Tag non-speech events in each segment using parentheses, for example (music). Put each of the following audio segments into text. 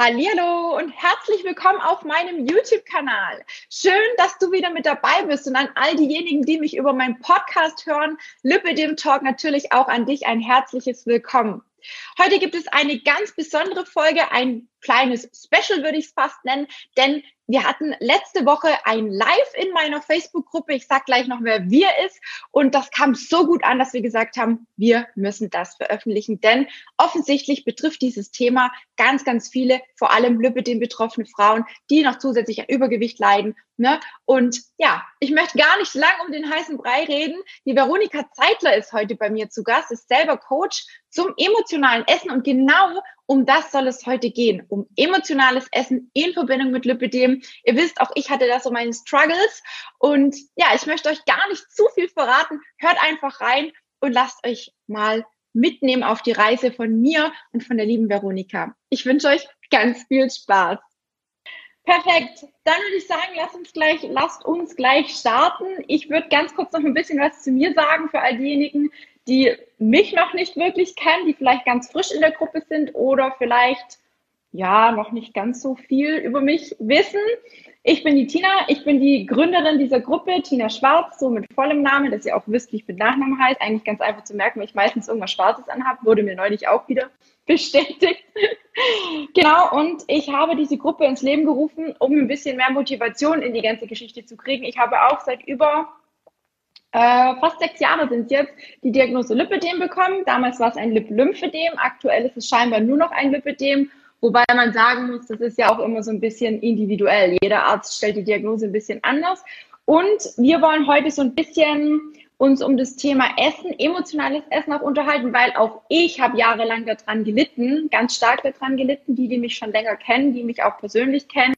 Hallo und herzlich willkommen auf meinem YouTube-Kanal. Schön, dass du wieder mit dabei bist und an all diejenigen, die mich über meinen Podcast hören, Lippe dem Talk natürlich auch an dich ein herzliches Willkommen. Heute gibt es eine ganz besondere Folge, ein kleines Special würde ich es fast nennen, denn wir hatten letzte Woche ein Live in meiner Facebook-Gruppe. Ich sag gleich noch, wer wir ist. Und das kam so gut an, dass wir gesagt haben, wir müssen das veröffentlichen. Denn offensichtlich betrifft dieses Thema ganz, ganz viele, vor allem den betroffene Frauen, die noch zusätzlich an Übergewicht leiden. Ne? Und ja, ich möchte gar nicht lang um den heißen Brei reden. Die Veronika Zeitler ist heute bei mir zu Gast, ist selber Coach zum emotionalen Essen. Und genau um das soll es heute gehen, um emotionales Essen in Verbindung mit Lipidem. Ihr wisst, auch ich hatte da so meine Struggles und ja, ich möchte euch gar nicht zu viel verraten. Hört einfach rein und lasst euch mal mitnehmen auf die Reise von mir und von der lieben Veronika. Ich wünsche euch ganz viel Spaß. Perfekt. Dann würde ich sagen, lasst uns gleich, lasst uns gleich starten. Ich würde ganz kurz noch ein bisschen was zu mir sagen für all diejenigen, die mich noch nicht wirklich kennen, die vielleicht ganz frisch in der Gruppe sind oder vielleicht ja noch nicht ganz so viel über mich wissen. Ich bin die Tina, ich bin die Gründerin dieser Gruppe, Tina Schwarz, so mit vollem Namen, dass ihr auch wisst, wie ich mit Nachnamen heißt. Eigentlich ganz einfach zu merken, weil ich meistens irgendwas Schwarzes anhabe, wurde mir neulich auch wieder (laughs) bestätigt. (laughs) genau, und ich habe diese Gruppe ins Leben gerufen, um ein bisschen mehr Motivation in die ganze Geschichte zu kriegen. Ich habe auch seit über äh, fast sechs Jahre sind jetzt, die Diagnose Lipödem bekommen. Damals war es ein Lip-Lymphedem, aktuell ist es scheinbar nur noch ein Lipödem, wobei man sagen muss, das ist ja auch immer so ein bisschen individuell. Jeder Arzt stellt die Diagnose ein bisschen anders. Und wir wollen heute so ein bisschen uns um das Thema Essen, emotionales Essen auch unterhalten, weil auch ich habe jahrelang daran gelitten, ganz stark daran gelitten. Die, die mich schon länger kennen, die mich auch persönlich kennen,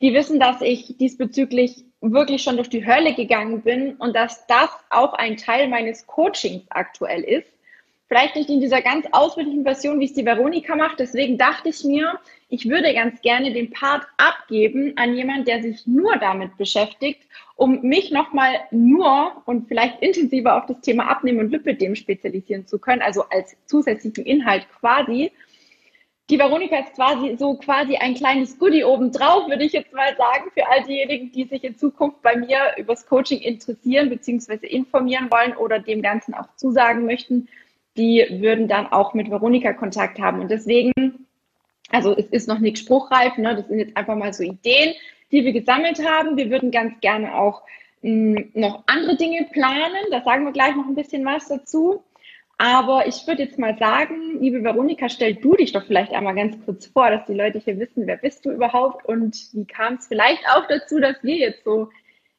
die wissen, dass ich diesbezüglich wirklich schon durch die Hölle gegangen bin und dass das auch ein Teil meines Coachings aktuell ist. Vielleicht nicht in dieser ganz ausführlichen Version, wie es die Veronika macht. Deswegen dachte ich mir, ich würde ganz gerne den Part abgeben an jemand, der sich nur damit beschäftigt, um mich nochmal nur und vielleicht intensiver auf das Thema Abnehmen und Lipidem spezialisieren zu können, also als zusätzlichen Inhalt quasi die Veronika ist quasi so quasi ein kleines Goodie obendrauf, würde ich jetzt mal sagen, für all diejenigen, die sich in Zukunft bei mir übers Coaching interessieren bzw. informieren wollen oder dem Ganzen auch zusagen möchten, die würden dann auch mit Veronika Kontakt haben. Und deswegen, also es ist noch nicht spruchreif, ne? das sind jetzt einfach mal so Ideen, die wir gesammelt haben. Wir würden ganz gerne auch mh, hm, noch andere Dinge planen. Da sagen wir gleich noch ein bisschen was dazu. Aber ich würde jetzt mal sagen, liebe Veronika, stell du dich doch vielleicht einmal ganz kurz vor, dass die Leute hier wissen, wer bist du überhaupt und wie kam es vielleicht auch dazu, dass wir jetzt so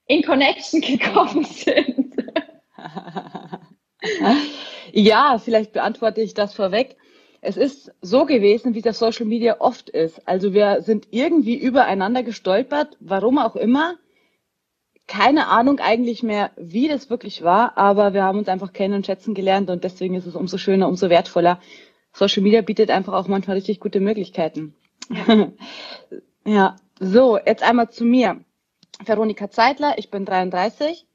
in Connection (laughs) gekommen sind. (laughs) ja, vielleicht beantworte ich das vorweg. Es ist so gewesen, wie das Social Media oft ist. Also wir sind irgendwie übereinander gestolpert, warum auch immer keine Ahnung eigentlich mehr, wie das wirklich war, aber wir haben uns einfach kennen und schätzen gelernt und deswegen ist es umso schöner, umso wertvoller. Social Media bietet einfach auch manchmal richtig gute Möglichkeiten. Ja, (laughs) ja. so, jetzt einmal zu mir. Veronika Zeitler, ich bin 33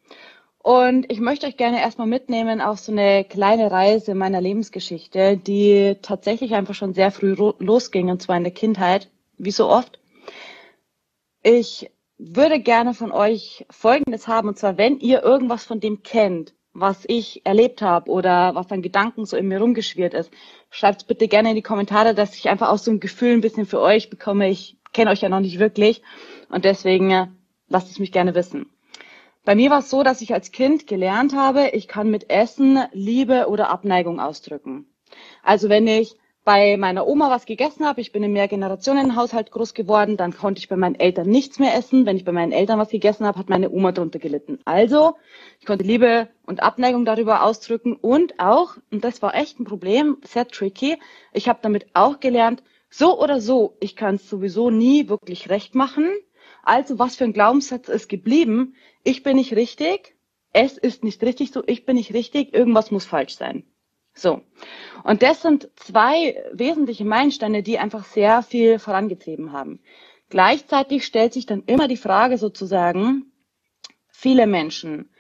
und ich möchte euch gerne erstmal mitnehmen auf so eine kleine Reise meiner Lebensgeschichte, die tatsächlich einfach schon sehr früh losging und zwar in der Kindheit, wie so oft. Ich würde gerne von euch Folgendes haben, und zwar, wenn ihr irgendwas von dem kennt, was ich erlebt habe oder was an Gedanken so in mir rumgeschwirrt ist, schreibt bitte gerne in die Kommentare, dass ich einfach auch so ein Gefühl ein bisschen für euch bekomme. Ich kenne euch ja noch nicht wirklich und deswegen äh, lasst es mich gerne wissen. Bei mir war es so, dass ich als Kind gelernt habe, ich kann mit Essen Liebe oder Abneigung ausdrücken. Also wenn ich bei meiner Oma was gegessen habe, ich bin im Mehrgenerationenhaushalt groß geworden, dann konnte ich bei meinen Eltern nichts mehr essen. Wenn ich bei meinen Eltern was gegessen habe, hat meine Oma darunter gelitten. Also, ich konnte Liebe und Abneigung darüber ausdrücken und auch, und das war echt ein Problem, sehr tricky, ich habe damit auch gelernt, so oder so, ich kann es sowieso nie wirklich recht machen. Also, was für ein Glaubenssatz ist geblieben? Ich bin nicht richtig, es ist nicht richtig so, ich bin nicht richtig, irgendwas muss falsch sein. So. Und das sind zwei wesentliche Meilensteine, die einfach sehr viel vorangetrieben haben. Gleichzeitig stellt sich dann immer die Frage sozusagen, viele Menschen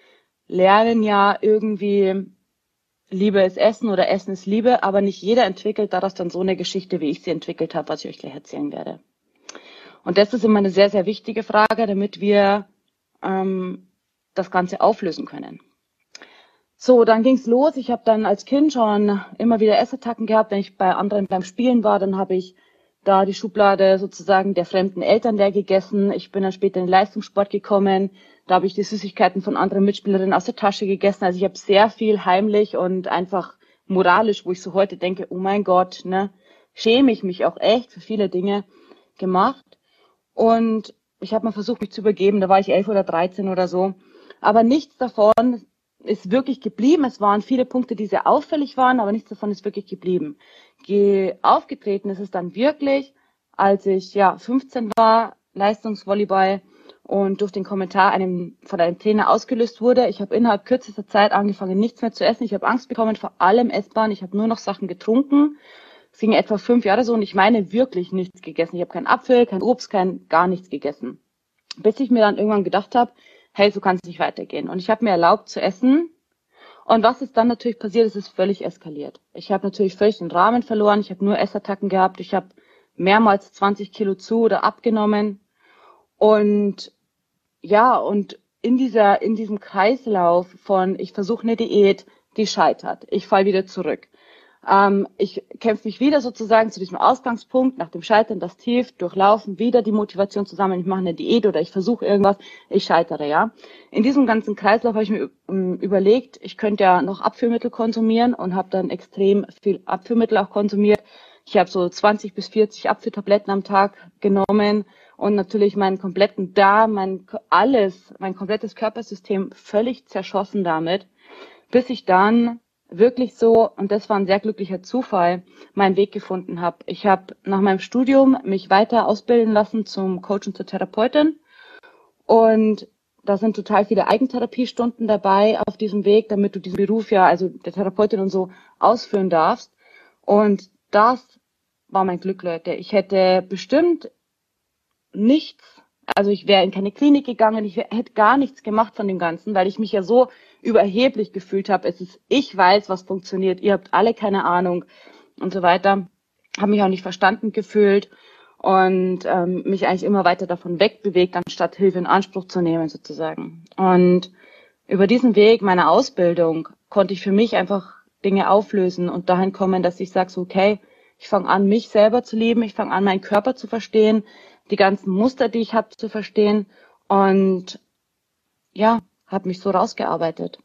lernen ja irgendwie Liebe ist Essen oder Essen ist Liebe, aber nicht jeder entwickelt daraus dann so eine Geschichte, wie ich sie entwickelt habe, was ich euch gleich erzählen werde. Und das ist immer eine sehr, sehr wichtige Frage, damit wir ähm, das Ganze auflösen können. So, dann ging's los. Ich habe dann als Kind schon immer wieder Essattacken gehabt. Wenn ich bei anderen beim Spielen war, dann habe ich da die Schublade sozusagen der fremden Eltern leer gegessen. Ich bin dann später in den Leistungssport gekommen. Da habe ich die Süßigkeiten von anderen Mitspielerinnen aus der Tasche gegessen. Also ich habe sehr viel heimlich und einfach moralisch, wo ich so heute denke, oh mein Gott, ne, schäme ich mich auch echt für viele Dinge gemacht. Und ich habe mal versucht, mich zu übergeben. Da war ich elf oder dreizehn oder so. Aber nichts davon ist wirklich geblieben. Es waren viele Punkte, die sehr auffällig waren, aber nichts davon ist wirklich geblieben. Ge aufgetreten ist es dann wirklich, als ich ja 15 war, Leistungsvolleyball und durch den Kommentar einem, von einem Trainer ausgelöst wurde. Ich habe innerhalb kürzester Zeit angefangen, nichts mehr zu essen. Ich habe Angst bekommen vor allem Essbahn. Ich habe nur noch Sachen getrunken. Es ging etwa fünf Jahre so und ich meine wirklich nichts gegessen. Ich habe keinen Apfel, kein Obst, kein gar nichts gegessen. Bis ich mir dann irgendwann gedacht habe, hey, so kann es nicht weitergehen. Und ich habe mir erlaubt zu essen. Und was ist dann natürlich passiert, es ist völlig eskaliert. Ich habe natürlich völlig den Rahmen verloren. Ich habe nur Essattacken gehabt. Ich habe mehrmals 20 Kilo zu oder abgenommen. Und ja, und in dieser, in diesem Kreislauf von ich versuche eine Diät, die scheitert. Ich fall wieder zurück. Ähm, ich kämpfe mich wieder sozusagen zu diesem Ausgangspunkt, nach dem Scheitern, das Tief, durchlaufen, wieder die Motivation zusammen, ich mache eine Diät oder ich versuche irgendwas, ich scheitere, ja. In diesem ganzen Kreislauf habe ich mir ähm, überlegt, ich könnte ja noch Abführmittel konsumieren und habe dann extrem viel Abführmittel auch konsumiert. Ich habe so 20 bis 40 Abführtabletten am Tag genommen und natürlich meinen kompletten Darm, mein alles, mein komplettes Körpersystem völlig zerschossen damit, bis ich dann wirklich so, und das war ein sehr glücklicher Zufall, meinen Weg gefunden habe. Ich habe nach meinem Studium mich weiter ausbilden lassen zum Coach und zur Therapeutin. Und da sind total viele Eigentherapiestunden dabei auf diesem Weg, damit du diesen Beruf ja, also der Therapeutin und so, ausführen darfst. Und das war mein Glück, Leute. Ich hätte bestimmt nichts, also ich wäre in keine Klinik gegangen, ich hätte gar nichts gemacht von dem Ganzen, weil ich mich ja so überheblich gefühlt habe. Es ist, ich weiß, was funktioniert, ihr habt alle keine Ahnung und so weiter. Habe mich auch nicht verstanden gefühlt und ähm, mich eigentlich immer weiter davon wegbewegt, anstatt Hilfe in Anspruch zu nehmen sozusagen. Und über diesen Weg meiner Ausbildung konnte ich für mich einfach Dinge auflösen und dahin kommen, dass ich sage, so, okay, ich fange an, mich selber zu lieben, ich fange an, meinen Körper zu verstehen, die ganzen Muster, die ich habe, zu verstehen und ja, habe mich so rausgearbeitet.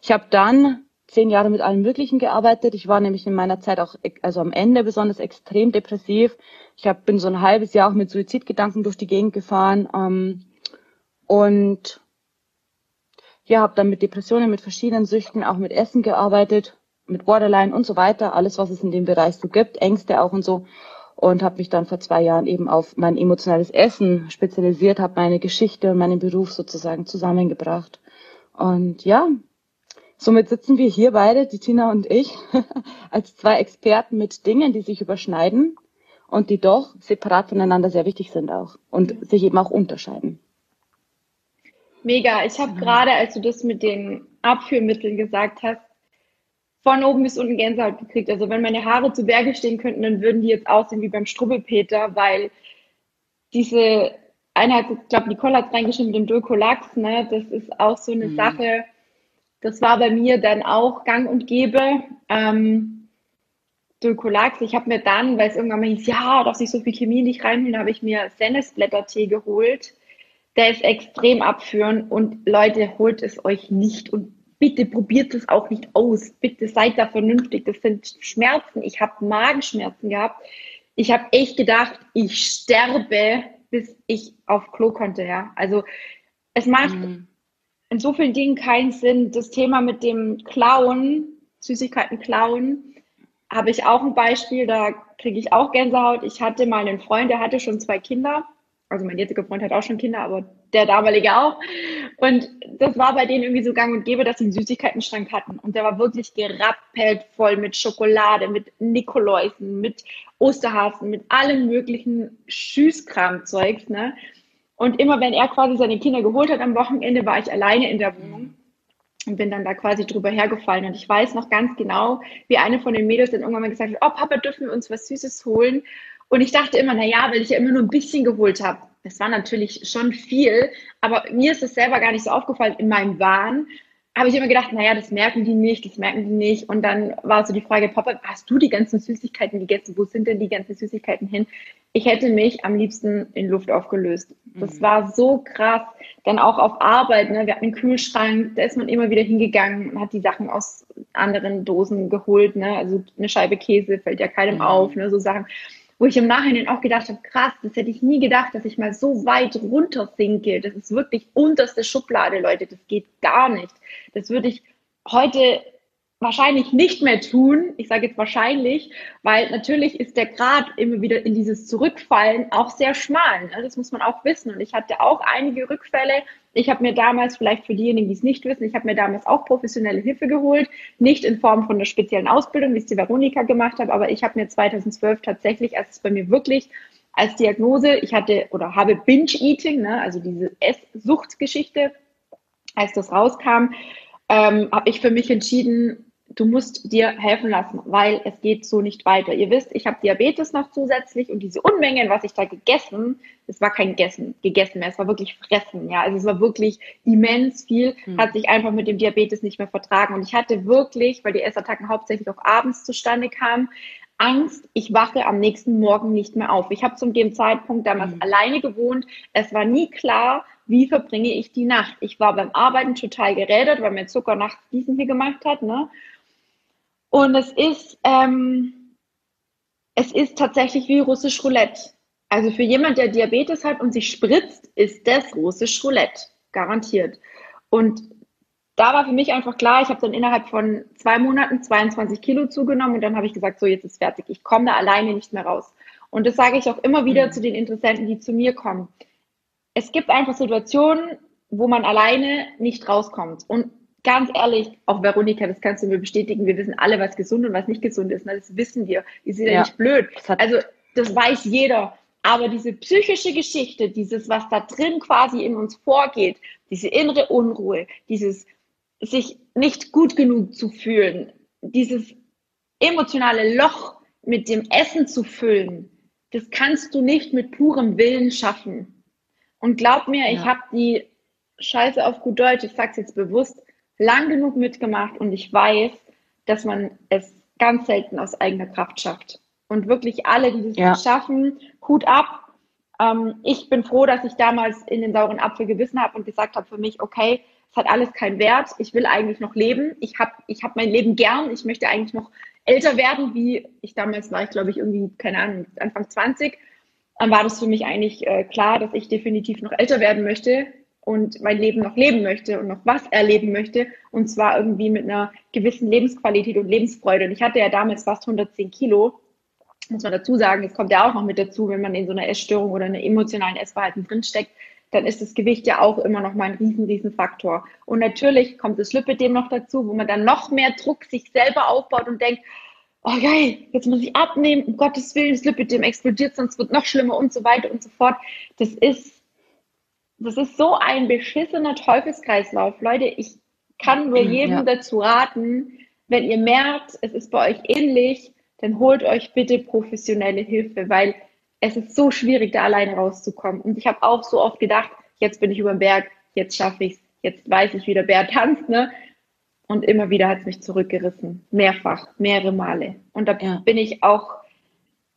Ich habe dann zehn Jahre mit allem Möglichen gearbeitet. Ich war nämlich in meiner Zeit auch, also am Ende besonders extrem depressiv. Ich hab, bin so ein halbes Jahr auch mit Suizidgedanken durch die Gegend gefahren ähm, und ja, habe dann mit Depressionen, mit verschiedenen Süchten, auch mit Essen gearbeitet, mit Borderline und so weiter, alles, was es in dem Bereich so gibt, Ängste auch und so und habe mich dann vor zwei Jahren eben auf mein emotionales Essen spezialisiert, habe meine Geschichte und meinen Beruf sozusagen zusammengebracht. Und ja, somit sitzen wir hier beide, die Tina und ich, (laughs) als zwei Experten mit Dingen, die sich überschneiden und die doch separat voneinander sehr wichtig sind auch und sich eben auch unterscheiden. Mega. Ich habe gerade, als du das mit den Abführmitteln gesagt hast, von oben bis unten Gänsehaut gekriegt. Also wenn meine Haare zu Berge stehen könnten, dann würden die jetzt aussehen wie beim Strubbelpeter, weil diese einer hat, ich glaube, Nicole hat reingeschrieben mit dem Dulcolax, ne? Das ist auch so eine mhm. Sache. Das war bei mir dann auch gang und gäbe. Ähm, Dulcolax, ich habe mir dann, weil es irgendwann mal hieß, ja, darf sich so viel Chemie nicht reinholen, habe ich mir Sennesblättertee geholt. Der ist extrem abführend und Leute, holt es euch nicht und bitte probiert es auch nicht aus. Bitte seid da vernünftig. Das sind Schmerzen. Ich habe Magenschmerzen gehabt. Ich habe echt gedacht, ich sterbe, bis ich auf Klo konnte. Ja, also es macht mhm. in so vielen Dingen keinen Sinn. Das Thema mit dem Klauen, Süßigkeiten klauen, habe ich auch ein Beispiel. Da kriege ich auch Gänsehaut. Ich hatte mal einen Freund, der hatte schon zwei Kinder also mein jetziger Freund hat auch schon Kinder, aber der damalige auch. Und das war bei denen irgendwie so gang und gäbe, dass sie einen Süßigkeitenschrank hatten. Und der war wirklich gerappelt voll mit Schokolade, mit Nikoläusen, mit Osterhasen, mit allem möglichen Schüßkramzeugs, ne? Und immer wenn er quasi seine Kinder geholt hat am Wochenende, war ich alleine in der Wohnung. und bin dann da quasi drüber hergefallen. Und ich weiß noch ganz genau, wie eine von den Mädels dann irgendwann mal gesagt hat, oh Papa, dürfen wir uns was Süßes holen? Und ich dachte immer, na ja, weil ich ja immer nur ein bisschen geholt habe. Das war natürlich schon viel, aber mir ist es selber gar nicht so aufgefallen in meinem Wahn habe ich immer gedacht, naja, das merken die nicht, das merken die nicht. Und dann war so die Frage, Papa, hast du die ganzen Süßigkeiten gegessen? Wo sind denn die ganzen Süßigkeiten hin? Ich hätte mich am liebsten in Luft aufgelöst. Das mhm. war so krass. Dann auch auf Arbeit, ne? wir hatten einen Kühlschrank, da ist man immer wieder hingegangen und hat die Sachen aus anderen Dosen geholt. Ne? Also eine Scheibe Käse fällt ja keinem mhm. auf, ne? so Sachen wo ich im Nachhinein auch gedacht habe, krass, das hätte ich nie gedacht, dass ich mal so weit runter sinke. Das ist wirklich unterste Schublade, Leute. Das geht gar nicht. Das würde ich heute wahrscheinlich nicht mehr tun. Ich sage jetzt wahrscheinlich, weil natürlich ist der Grad immer wieder in dieses Zurückfallen auch sehr schmal. Ne? Das muss man auch wissen. Und ich hatte auch einige Rückfälle. Ich habe mir damals, vielleicht für diejenigen, die es nicht wissen, ich habe mir damals auch professionelle Hilfe geholt. Nicht in Form von einer speziellen Ausbildung, wie es die Veronika gemacht hat, aber ich habe mir 2012 tatsächlich, als es bei mir wirklich als Diagnose, ich hatte oder habe Binge-Eating, ne? also diese Esssuchtgeschichte, als das rauskam, ähm, habe ich für mich entschieden, du musst dir helfen lassen, weil es geht so nicht weiter. Ihr wisst, ich habe Diabetes noch zusätzlich und diese Unmengen, was ich da gegessen, es war kein Gegessen, gegessen mehr, es war wirklich Fressen, ja, also es war wirklich immens viel, hm. hat sich einfach mit dem Diabetes nicht mehr vertragen und ich hatte wirklich, weil die Essattacken hauptsächlich auch abends zustande kamen, Angst, ich wache am nächsten Morgen nicht mehr auf. Ich habe zu dem Zeitpunkt damals mhm. alleine gewohnt. Es war nie klar, wie verbringe ich die Nacht. Ich war beim Arbeiten total gerädert, weil mir Zucker nachts diesen hier gemacht hat. Ne? Und es ist, ähm, es ist tatsächlich wie russisch Roulette. Also für jemand, der Diabetes hat und sich spritzt, ist das russisch Roulette. Garantiert. Und da war für mich einfach klar, ich habe dann innerhalb von zwei Monaten 22 Kilo zugenommen und dann habe ich gesagt, so jetzt ist fertig. Ich komme da alleine nicht mehr raus. Und das sage ich auch immer wieder mhm. zu den Interessenten, die zu mir kommen. Es gibt einfach Situationen, wo man alleine nicht rauskommt. Und ganz ehrlich, auch Veronika, das kannst du mir bestätigen, wir wissen alle, was gesund und was nicht gesund ist. Ne? Das wissen wir. Ihr seid ja, ja nicht blöd. Also das weiß jeder. Aber diese psychische Geschichte, dieses, was da drin quasi in uns vorgeht, diese innere Unruhe, dieses sich nicht gut genug zu fühlen, dieses emotionale Loch mit dem Essen zu füllen, das kannst du nicht mit purem Willen schaffen. Und glaub mir, ja. ich habe die Scheiße auf gut Deutsch, ich sag's jetzt bewusst, lang genug mitgemacht und ich weiß, dass man es ganz selten aus eigener Kraft schafft. Und wirklich alle, die das ja. schaffen, Hut ab. Ähm, ich bin froh, dass ich damals in den sauren Apfel gewissen habe und gesagt habe für mich, okay, es hat alles keinen Wert. Ich will eigentlich noch leben. Ich habe ich hab mein Leben gern. Ich möchte eigentlich noch älter werden, wie ich damals war. Ich glaube, ich irgendwie, keine Ahnung, Anfang 20. Dann war das für mich eigentlich äh, klar, dass ich definitiv noch älter werden möchte und mein Leben noch leben möchte und noch was erleben möchte und zwar irgendwie mit einer gewissen Lebensqualität und Lebensfreude. Und ich hatte ja damals fast 110 Kilo, muss man dazu sagen, es kommt ja auch noch mit dazu, wenn man in so einer Essstörung oder einer emotionalen Essverhalten drinsteckt, dann ist das Gewicht ja auch immer noch mal ein riesen, riesen Faktor. Und natürlich kommt das Lipidem noch dazu, wo man dann noch mehr Druck sich selber aufbaut und denkt, oh geil, jetzt muss ich abnehmen, um Gottes Willen, das Lipidem explodiert, sonst wird noch schlimmer und so weiter und so fort. Das ist das ist so ein beschissener Teufelskreislauf. Leute, ich kann nur mhm, jedem ja. dazu raten, wenn ihr merkt, es ist bei euch ähnlich, dann holt euch bitte professionelle Hilfe, weil es ist so schwierig, da alleine rauszukommen. Und ich habe auch so oft gedacht, jetzt bin ich über den Berg, jetzt schaffe ich es, jetzt weiß ich, wie der Bär tanzt, ne? Und immer wieder hat es mich zurückgerissen. Mehrfach, mehrere Male. Und da ja. bin ich auch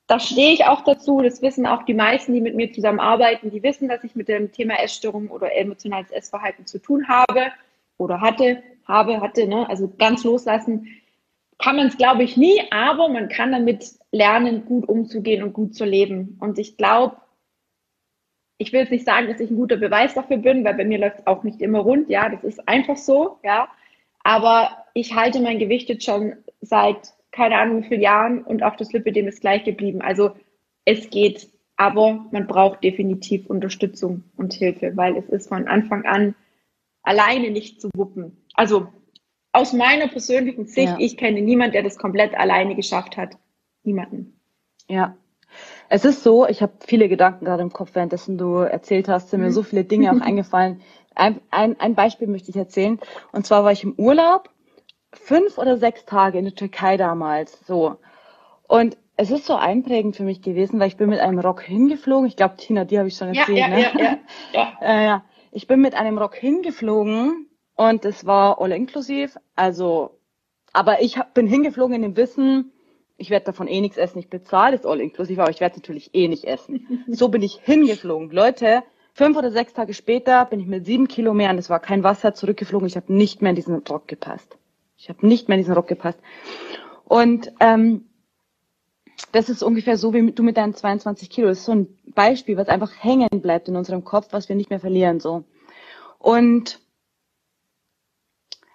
da stehe ich auch dazu. Das wissen auch die meisten, die mit mir zusammenarbeiten. Die wissen, dass ich mit dem Thema Essstörung oder emotionales Essverhalten zu tun habe oder hatte, habe, hatte. Ne? Also ganz loslassen kann man es, glaube ich, nie, aber man kann damit lernen, gut umzugehen und gut zu leben. Und ich glaube, ich will jetzt nicht sagen, dass ich ein guter Beweis dafür bin, weil bei mir läuft es auch nicht immer rund. Ja, das ist einfach so. Ja, aber ich halte mein Gewicht jetzt schon seit keine Ahnung wie vielen Jahren und auch das Lipidem ist gleich geblieben. Also es geht, aber man braucht definitiv Unterstützung und Hilfe, weil es ist von Anfang an alleine nicht zu wuppen. Also aus meiner persönlichen Sicht, ja. ich kenne niemanden, der das komplett alleine geschafft hat. Niemanden. Ja. Es ist so, ich habe viele Gedanken gerade im Kopf, währenddessen du erzählt hast, sind mir so viele Dinge auch (laughs) eingefallen. Ein, ein, ein Beispiel möchte ich erzählen. Und zwar war ich im Urlaub, fünf oder sechs Tage in der Türkei damals, so. Und es ist so einprägend für mich gewesen, weil ich bin mit einem Rock hingeflogen. Ich glaube, Tina, die habe ich schon erzählt. Ja, ja, ne? ja, ja, ja. (laughs) äh, ja. Ich bin mit einem Rock hingeflogen und es war all inklusiv. Also, aber ich hab, bin hingeflogen in dem Wissen, ich werde davon eh nichts essen. Ich bezahle es all inklusiv, aber ich werde natürlich eh nicht essen. (laughs) So bin ich hingeflogen. Leute, fünf oder sechs Tage später bin ich mit sieben Kilo mehr und es war kein Wasser zurückgeflogen. Ich habe nicht mehr in diesen Rock gepasst. Ich habe nicht mehr in diesen Rock gepasst. Und ähm, das ist ungefähr so wie du mit deinen 22 Kilo. Das ist so ein Beispiel, was einfach hängen bleibt in unserem Kopf, was wir nicht mehr verlieren, so. Und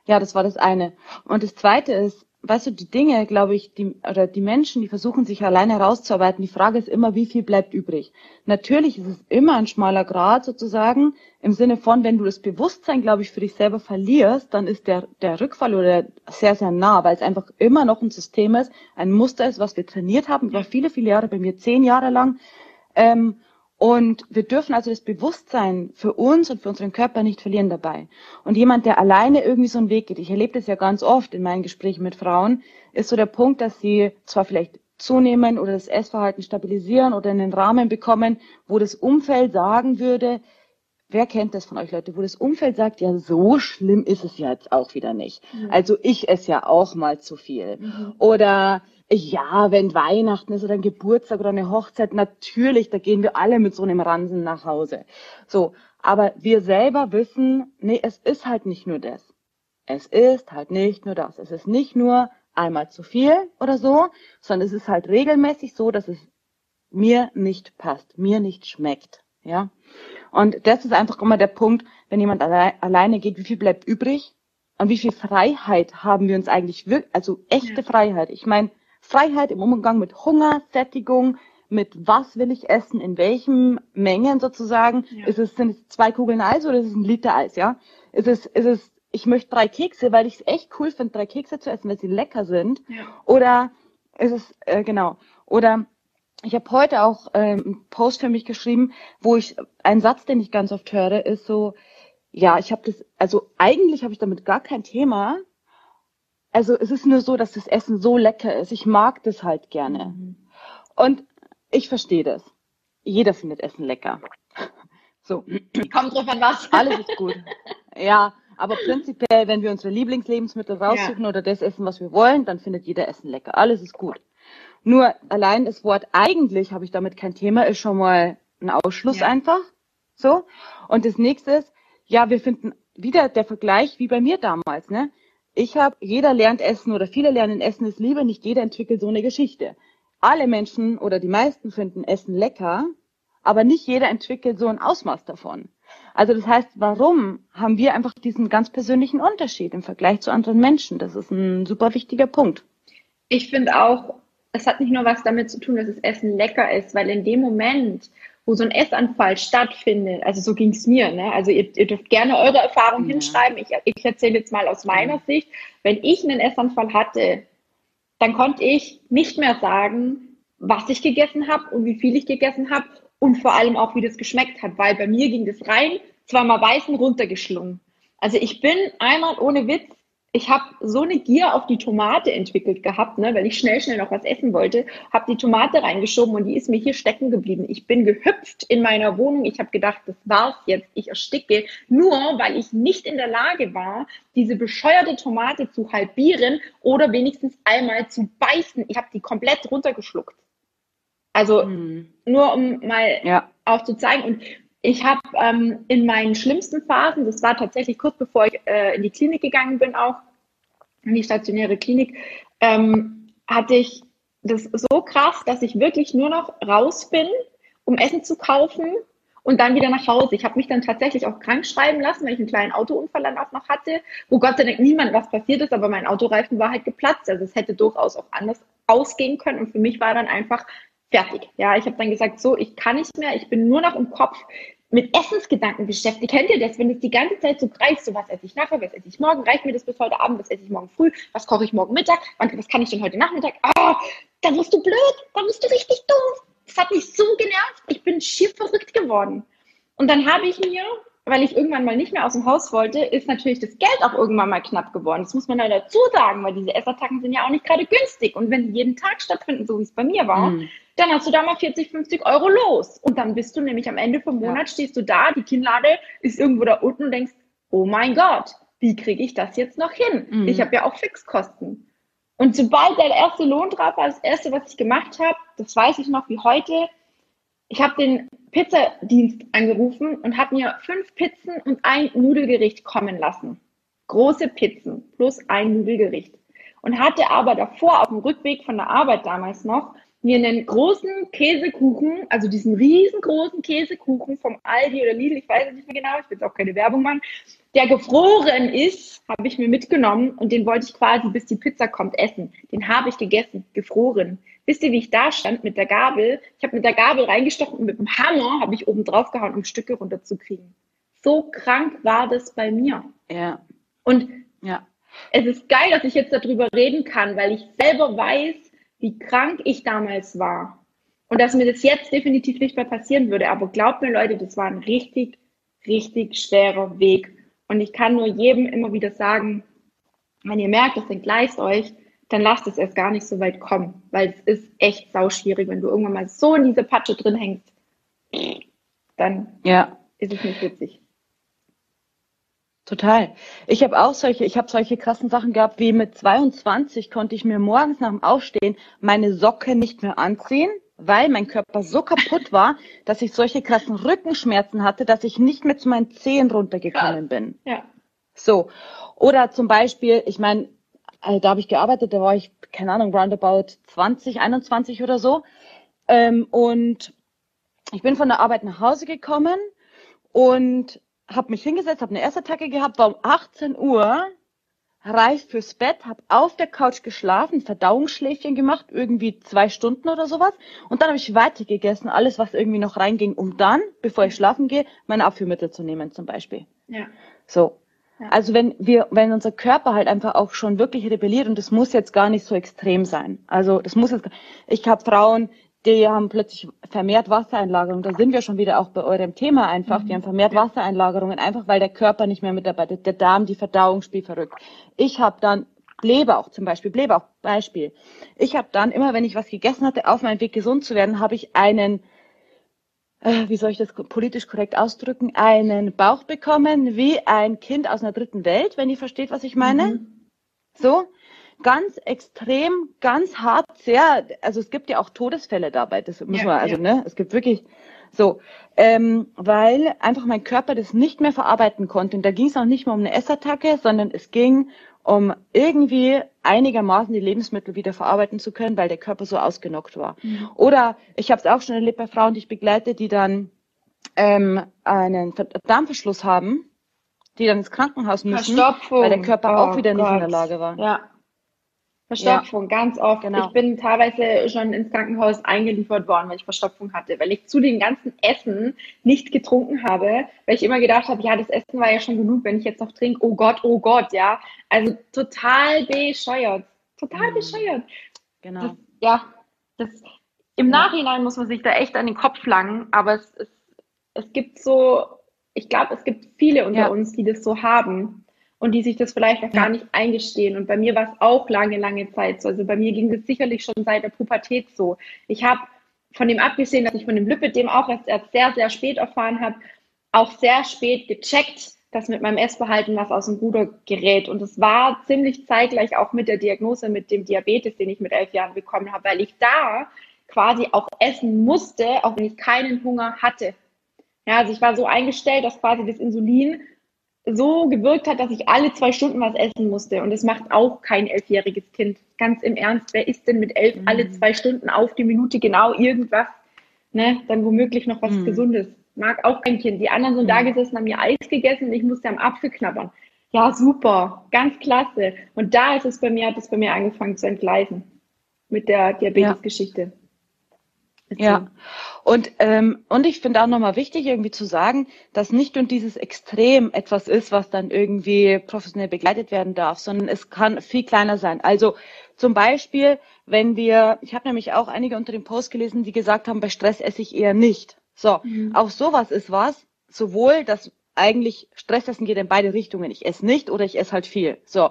ja, das war das eine. Und das zweite ist, weißt du, die Dinge, glaube ich, die, oder die Menschen, die versuchen sich alleine herauszuarbeiten, die Frage ist immer, wie viel bleibt übrig? Natürlich ist es immer ein schmaler Grad sozusagen, im Sinne von, wenn du das Bewusstsein, glaube ich, für dich selber verlierst, dann ist der, der Rückfall oder sehr, sehr nah, weil es einfach immer noch ein System ist, ein Muster ist, was wir trainiert haben, über viele, viele Jahre, bei mir zehn Jahre lang, ähm, und wir dürfen also das Bewusstsein für uns und für unseren Körper nicht verlieren dabei. Und jemand, der alleine irgendwie so einen Weg geht, ich erlebe das ja ganz oft in meinen Gesprächen mit Frauen, ist so der Punkt, dass sie zwar vielleicht zunehmen oder das Essverhalten stabilisieren oder einen Rahmen bekommen, wo das Umfeld sagen würde, wer kennt das von euch Leute, wo das Umfeld sagt, ja, so schlimm ist es ja jetzt auch wieder nicht. Mhm. Also ich esse ja auch mal zu viel. Mhm. Oder ja, wenn Weihnachten ist oder ein Geburtstag oder eine Hochzeit, natürlich, da gehen wir alle mit so einem Ransen nach Hause. So, aber wir selber wissen, nee, es ist halt nicht nur das. Es ist halt nicht nur das. Es ist nicht nur einmal zu viel oder so, sondern es ist halt regelmäßig so, dass es mir nicht passt, mir nicht schmeckt. Ja. Und das ist einfach immer der Punkt, wenn jemand alle alleine geht, wie viel bleibt übrig? Und wie viel Freiheit haben wir uns eigentlich wirklich, also echte ja. Freiheit. Ich meine, Freiheit im Umgang mit Hunger, Sättigung, mit was will ich essen, in welchen Mengen sozusagen. Ja. Ist es, sind es zwei Kugeln Eis oder ist es ein Liter Eis, ja? Ist es, ist es, ich möchte drei Kekse, weil ich es echt cool finde, drei Kekse zu essen, weil sie lecker sind. Ja. Oder ist es, äh, genau. Oder ich habe heute auch ähm, einen Post für mich geschrieben, wo ich, ein Satz, den ich ganz oft höre, ist so, ja, ich habe das, also eigentlich habe ich damit gar kein Thema, also es ist nur so, dass das Essen so lecker ist. Ich mag das halt gerne. Mhm. Und ich verstehe das. Jeder findet Essen lecker. (laughs) So. Kommt drauf an was. (laughs) Alles ist gut. Ja, aber prinzipiell, wenn wir unsere Lieblingslebensmittel raussuchen ja. oder das essen, was wir wollen, dann findet jeder Essen lecker. Alles ist gut. Nur allein das Wort eigentlich habe ich damit kein Thema, ist schon mal ein Ausschluss ja. einfach. So. Und das nächste ist, ja, wir finden wieder der Vergleich wie bei mir damals, ne? Ich habe, jeder lernt Essen oder viele lernen Essen ist Liebe, nicht jeder entwickelt so eine Geschichte. Alle Menschen oder die meisten finden Essen lecker, aber nicht jeder entwickelt so ein Ausmaß davon. Also das heißt, warum haben wir einfach diesen ganz persönlichen Unterschied im Vergleich zu anderen Menschen? Das ist ein super wichtiger Punkt. Ich finde auch, es hat nicht nur was damit zu tun, dass das Essen lecker ist, weil in dem Moment, wo so ein Essanfall stattfindet, also so ging es mir, ne? also ihr, ihr, dürft gerne eure Erfahrung ja. hinschreiben, ich, ich erzähle jetzt mal aus meiner ja. Sicht, wenn ich einen Essanfall hatte, dann konnte ich nicht mehr sagen, was ich gegessen habe und wie viel ich gegessen habe und vor allem auch, wie das geschmeckt hat, weil bei mir ging das rein, zweimal weißen runtergeschlungen. Also ich bin einmal ohne Witz ich habe so eine Gier auf die Tomate entwickelt gehabt, ne, weil ich schnell, schnell noch was essen wollte, habe die Tomate reingeschoben und die ist mir hier stecken geblieben. Ich bin gehüpft in meiner Wohnung. Ich habe gedacht, das war's jetzt, ich ersticke, nur weil ich nicht in der Lage war, diese bescheuerte Tomate zu halbieren oder wenigstens einmal zu beißen. Ich habe die komplett runtergeschluckt. Also mhm. nur um mal ja. auch zu zeigen. Und ich habe ähm, in meinen schlimmsten Phasen, das war tatsächlich kurz bevor ich äh, in die Klinik gegangen bin, auch in die stationäre Klinik, ähm, hatte ich das so krass, dass ich wirklich nur noch raus bin, um Essen zu kaufen und dann wieder nach Hause. Ich habe mich dann tatsächlich auch krank schreiben lassen, weil ich einen kleinen Autounfall dann auch noch hatte, wo Gott sei Dank niemand was passiert ist, aber mein Autoreifen war halt geplatzt. Also es hätte durchaus auch anders ausgehen können. Und für mich war dann einfach fertig. Ja, ich habe dann gesagt, so, ich kann nicht mehr, ich bin nur noch im Kopf mit Essensgedanken beschäftigt. Kennt ihr das, wenn es die ganze Zeit so greift, so was esse ich nachher, was esse ich morgen, reicht mir das bis heute Abend, was esse ich morgen früh, was koche ich morgen Mittag, was kann ich denn heute Nachmittag? Ah, dann wirst du blöd, dann wirst du richtig doof. Das hat mich so genervt. Ich bin schier verrückt geworden. Und dann habe ich mir, weil ich irgendwann mal nicht mehr aus dem Haus wollte, ist natürlich das Geld auch irgendwann mal knapp geworden. Das muss man ja dazu sagen, weil diese Essattacken sind ja auch nicht gerade günstig. Und wenn die jeden Tag stattfinden, so wie es bei mir war, mhm. Dann hast du da mal 40, 50 Euro los. Und dann bist du nämlich am Ende vom Monat, ja. stehst du da, die Kinnlade ist irgendwo da unten und denkst, oh mein Gott, wie kriege ich das jetzt noch hin? Mhm. Ich habe ja auch Fixkosten. Und sobald der erste Lohn drauf war, das erste, was ich gemacht habe, das weiß ich noch wie heute, ich habe den Pizzadienst angerufen und habe mir fünf Pizzen und ein Nudelgericht kommen lassen. Große Pizzen plus ein Nudelgericht. Und hatte aber davor auf dem Rückweg von der Arbeit damals noch mir einen großen Käsekuchen, also diesen riesengroßen Käsekuchen vom Aldi oder Lidl, ich weiß es nicht mehr genau, ich will jetzt auch keine Werbung machen, der gefroren ist, habe ich mir mitgenommen und den wollte ich quasi, bis die Pizza kommt, essen. Den habe ich gegessen, gefroren. Wisst ihr, wie ich da stand mit der Gabel? Ich habe mit der Gabel reingestochen und mit dem Hammer habe ich oben drauf gehauen, um Stücke runterzukriegen. So krank war das bei mir. Ja. Und ja. es ist geil, dass ich jetzt darüber reden kann, weil ich selber weiß, wie krank ich damals war. Und dass mir das jetzt definitiv nicht mehr passieren würde. Aber glaubt mir, Leute, das war ein richtig, richtig schwerer Weg. Und ich kann nur jedem immer wieder sagen, wenn ihr merkt, das entgleist euch, dann lasst es erst gar nicht so weit kommen, weil es ist echt sauschwierig, wenn du irgendwann mal so in diese Patsche drin hängst, dann ja. ist es nicht witzig. Total. Ich habe auch solche, ich habe solche krassen Sachen gehabt, wie mit 22 konnte ich mir morgens nach dem Aufstehen meine Socke nicht mehr anziehen, weil mein Körper so kaputt war, dass ich solche krassen Rückenschmerzen hatte, dass ich nicht mehr zu meinen Zehen runtergekommen bin. Ja. So. Oder zum Beispiel, ich meine, also da habe ich gearbeitet, da war ich, keine Ahnung, roundabout 20, 21 oder so. Ähm, und ich bin von der Arbeit nach Hause gekommen und habe mich hingesetzt, habe eine erste Attacke gehabt, war um 18 Uhr reif fürs Bett, habe auf der Couch geschlafen, Verdauungsschläfchen gemacht, irgendwie zwei Stunden oder sowas. Und dann habe ich weitergegessen, alles, was irgendwie noch reinging, um dann, bevor ich schlafen gehe, meine Abführmittel zu nehmen zum Beispiel. Ja. So. Ja. Also wenn wir, wenn unser Körper halt einfach auch schon wirklich rebelliert und das muss jetzt gar nicht so extrem sein. Also das muss jetzt, ich habe Frauen, die haben plötzlich vermehrt Wassereinlagerungen. Da sind wir schon wieder auch bei eurem Thema einfach. Die haben vermehrt Wassereinlagerungen, einfach weil der Körper nicht mehr mitarbeitet, der Darm, die Verdauung spielt verrückt. Ich habe dann Blähbauch zum Beispiel, Blähbauch Beispiel. Ich habe dann immer, wenn ich was gegessen hatte, auf meinem Weg gesund zu werden, habe ich einen, äh, wie soll ich das politisch korrekt ausdrücken, einen Bauch bekommen wie ein Kind aus einer dritten Welt, wenn ihr versteht, was ich meine. Mhm. So, ganz extrem, ganz hart, sehr, also es gibt ja auch Todesfälle dabei, das muss ja, man, also ja. ne, es gibt wirklich so, ähm, weil einfach mein Körper das nicht mehr verarbeiten konnte. Und da ging es auch nicht mehr um eine Essattacke, sondern es ging um irgendwie einigermaßen die Lebensmittel wieder verarbeiten zu können, weil der Körper so ausgenockt war. Mhm. Oder ich habe es auch schon erlebt bei Frauen, die ich begleite, die dann ähm, einen Darmverschluss haben, die dann ins Krankenhaus müssen, weil der Körper oh auch wieder Gott. nicht in der Lage war. Ja, Verstopfung, ja. ganz oft. Genau. Ich bin teilweise schon ins Krankenhaus eingeliefert worden, weil ich Verstopfung hatte, weil ich zu den ganzen Essen nicht getrunken habe, weil ich immer gedacht habe, ja, das Essen war ja schon genug, wenn ich jetzt noch trinke, oh Gott, oh Gott, ja. Also total bescheuert. Total mhm. bescheuert. Genau. Das, ja, das, im ja. Nachhinein muss man sich da echt an den Kopf langen, aber es, es, es gibt so, ich glaube, es gibt viele unter ja. uns, die das so haben und die sich das vielleicht auch gar nicht eingestehen. Und bei mir war es auch lange, lange Zeit so. Also bei mir ging das sicherlich schon seit der Pubertät so. Ich habe von dem abgesehen, dass ich von dem Lipidem auch erst, erst sehr, sehr spät erfahren habe, auch sehr spät gecheckt, dass mit meinem Essverhalten was aus dem Ruder gerät. Und es war ziemlich zeitgleich auch mit der Diagnose mit dem Diabetes, den ich mit elf Jahren bekommen habe, weil ich da quasi auch essen musste, auch wenn ich keinen Hunger hatte. Ja, also ich war so eingestellt, dass quasi das Insulin so gewirkt hat, dass ich alle zwei Stunden was essen musste. Und das macht auch kein elfjähriges Kind. Ganz im Ernst, wer isst denn mit elf mhm. alle zwei Stunden auf die Minute genau irgendwas? Ne? Dann womöglich noch was mhm. Gesundes. Mag auch kein Kind. Die anderen sind mhm. da gesessen, haben ihr Eis gegessen und ich musste am Apfel knabbern. Ja, super, ganz klasse. Und da ist es bei mir, hat es bei mir angefangen zu entgleisen. Mit der Diabetes-Geschichte. Ja, und, ähm, und ich finde auch nochmal wichtig, irgendwie zu sagen, dass nicht nur dieses Extrem etwas ist, was dann irgendwie professionell begleitet werden darf, sondern es kann viel kleiner sein. Also zum Beispiel, wenn wir, ich habe nämlich auch einige unter dem Post gelesen, die gesagt haben, bei Stress esse ich eher nicht. So, mhm. auch sowas ist was, sowohl das eigentlich Stressessen geht in beide Richtungen. Ich esse nicht oder ich esse halt viel. So,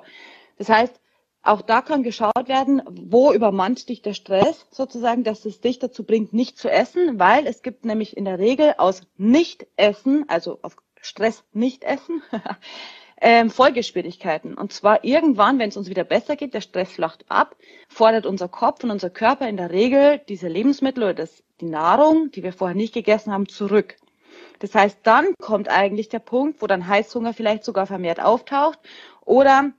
das heißt, auch da kann geschaut werden, wo übermannt dich der Stress sozusagen, dass es dich dazu bringt, nicht zu essen, weil es gibt nämlich in der Regel aus Nicht-Essen, also auf Stress nicht essen, (laughs) ähm, Folgeschwierigkeiten. Und zwar irgendwann, wenn es uns wieder besser geht, der Stress flacht ab, fordert unser Kopf und unser Körper in der Regel diese Lebensmittel oder das, die Nahrung, die wir vorher nicht gegessen haben, zurück. Das heißt, dann kommt eigentlich der Punkt, wo dann Heißhunger vielleicht sogar vermehrt auftaucht oder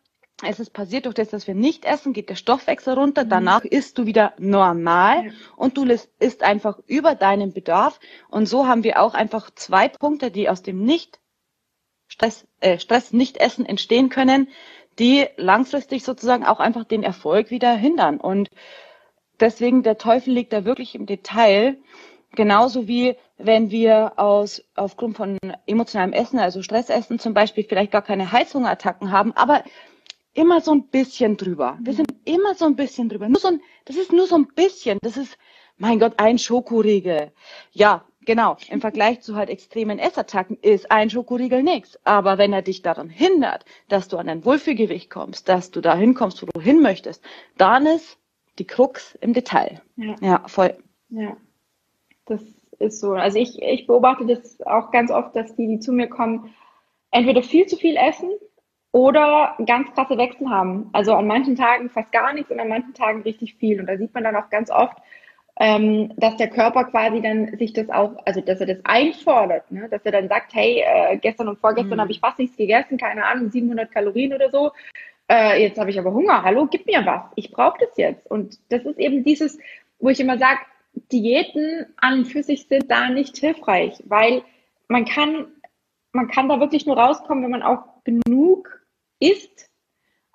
es ist passiert durch das, dass wir nicht essen, geht der Stoffwechsel runter, mhm. danach isst du wieder normal ja. und du isst einfach über deinen Bedarf. Und so haben wir auch einfach zwei Punkte, die aus dem nicht Stress, äh, Stress nicht essen entstehen können, die langfristig sozusagen auch einfach den Erfolg wieder hindern. Und deswegen der Teufel liegt da wirklich im Detail. Genauso wie wenn wir aus, aufgrund von emotionalem Essen, also Stressessen zum Beispiel, vielleicht gar keine Heißhungerattacken haben, aber immer so ein bisschen drüber. Wir sind immer so ein bisschen drüber. Nur so ein, das ist nur so ein bisschen. Das ist, mein Gott, ein Schokoriegel. Ja, genau. Im (laughs) Vergleich zu halt extremen Essattacken ist ein Schokoriegel nichts. Aber wenn er dich daran hindert, dass du an dein Wohlfühlgewicht kommst, dass du dahin kommst, wo du hin möchtest, dann ist die Krux im Detail. Ja, ja voll. Ja, das ist so. Also ich, ich beobachte das auch ganz oft, dass die, die zu mir kommen, entweder viel zu viel essen oder ganz krasse Wechsel haben. Also an manchen Tagen fast gar nichts und an manchen Tagen richtig viel. Und da sieht man dann auch ganz oft, ähm, dass der Körper quasi dann sich das auch, also dass er das einfordert, ne? dass er dann sagt, hey, äh, gestern und vorgestern mhm. habe ich fast nichts gegessen, keine Ahnung, 700 Kalorien oder so. Äh, jetzt habe ich aber Hunger, hallo, gib mir was, ich brauche das jetzt. Und das ist eben dieses, wo ich immer sage, Diäten an und für sich sind da nicht hilfreich, weil man kann, man kann da wirklich nur rauskommen, wenn man auch genug isst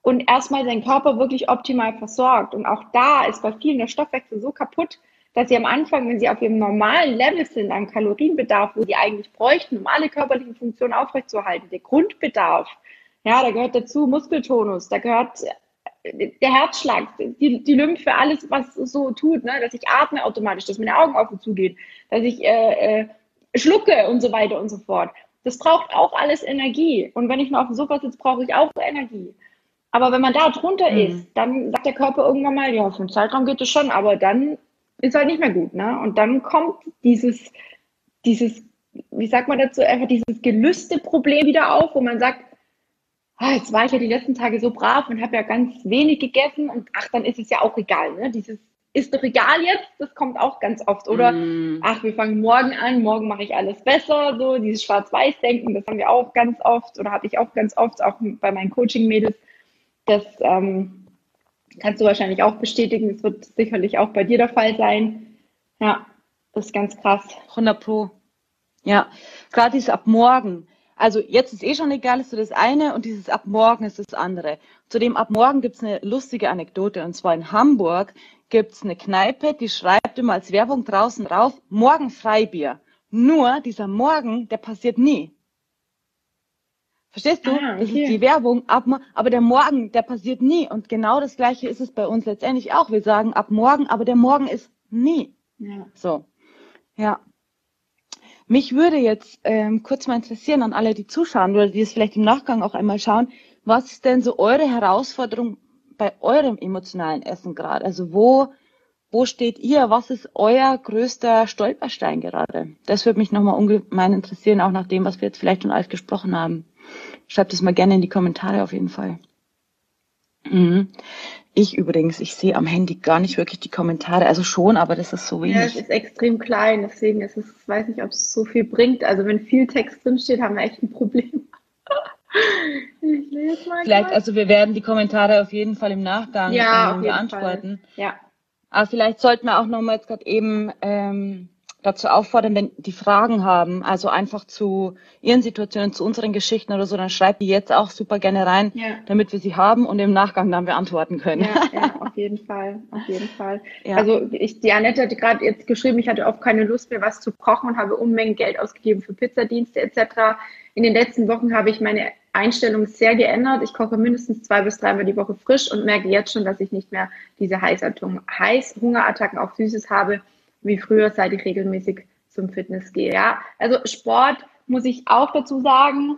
und erstmal seinen Körper wirklich optimal versorgt. Und auch da ist bei vielen der Stoffwechsel so kaputt, dass sie am Anfang, wenn sie auf ihrem normalen Level sind, am Kalorienbedarf, wo sie eigentlich bräuchten, um alle körperlichen Funktionen aufrechtzuerhalten, der Grundbedarf, ja, da gehört dazu Muskeltonus, da gehört äh, der Herzschlag, die, die Lymphe, alles, was so tut, ne, dass ich atme automatisch, dass meine Augen auf und zu gehen, dass ich äh, äh, schlucke und so weiter und so fort. Das braucht auch alles Energie. Und wenn ich nur auf dem Sofa sitze, brauche ich auch Energie. Aber wenn man da drunter mhm. ist, dann sagt der Körper irgendwann mal, ja, für einen Zeitraum geht es schon, aber dann ist halt nicht mehr gut. Ne? Und dann kommt dieses, dieses, wie sagt man dazu, einfach dieses Gelüste-Problem wieder auf, wo man sagt, ah, jetzt war ich ja die letzten Tage so brav und habe ja ganz wenig gegessen und ach, dann ist es ja auch egal. Ne? Dieses ist doch egal jetzt, das kommt auch ganz oft. Oder, mm. ach, wir fangen morgen an, morgen mache ich alles besser, so dieses Schwarz-Weiß-Denken, das haben wir auch ganz oft oder habe ich auch ganz oft, auch bei meinen Coaching-Mädels. Das ähm, kannst du wahrscheinlich auch bestätigen, das wird sicherlich auch bei dir der Fall sein. Ja, das ist ganz krass. 100 Pro. Ja, gerade dieses ab morgen. Also jetzt ist eh schon egal, ist so das eine und dieses ab morgen ist das andere. Zudem ab morgen gibt es eine lustige Anekdote und zwar in Hamburg gibt es eine Kneipe, die schreibt immer als Werbung draußen drauf, morgen Freibier. Nur dieser Morgen, der passiert nie. Verstehst du? Ah, okay. Das ist die Werbung, ab, aber der Morgen, der passiert nie. Und genau das Gleiche ist es bei uns letztendlich auch. Wir sagen ab morgen, aber der Morgen ist nie. Ja. So. Ja. Mich würde jetzt ähm, kurz mal interessieren an alle, die zuschauen oder die es vielleicht im Nachgang auch einmal schauen, was ist denn so eure Herausforderung bei eurem emotionalen Essen gerade? Also wo, wo steht ihr? Was ist euer größter Stolperstein gerade? Das würde mich nochmal ungemein interessieren, auch nach dem, was wir jetzt vielleicht schon alles gesprochen haben. Schreibt es mal gerne in die Kommentare auf jeden Fall. Mhm. Ich übrigens, ich sehe am Handy gar nicht wirklich die Kommentare, also schon, aber das ist so wenig. Ja, es ist extrem klein, deswegen ist es, ich weiß nicht, ob es so viel bringt. Also wenn viel Text drinsteht, haben wir echt ein Problem. Ich lese mal vielleicht, grad. also wir werden die Kommentare auf jeden Fall im Nachgang ja, ähm, beantworten. Ja. Aber vielleicht sollten wir auch nochmal jetzt gerade eben ähm, dazu auffordern, wenn die Fragen haben, also einfach zu ihren Situationen, zu unseren Geschichten oder so, dann schreibt die jetzt auch super gerne rein, ja. damit wir sie haben und im Nachgang dann beantworten können. Ja, ja auf jeden Fall, auf jeden Fall. (laughs) Ja. Also ich, die Annette hatte gerade jetzt geschrieben, ich hatte oft keine Lust mehr, was zu kochen und habe Unmengen Geld ausgegeben für Pizzadienste etc. In den letzten Wochen habe ich meine Einstellung sehr geändert. Ich koche mindestens zwei bis dreimal die Woche frisch und merke jetzt schon, dass ich nicht mehr diese Heißhungerattacken auf Süßes habe, wie früher, seit ich regelmäßig zum Fitness gehe. Ja, also Sport muss ich auch dazu sagen,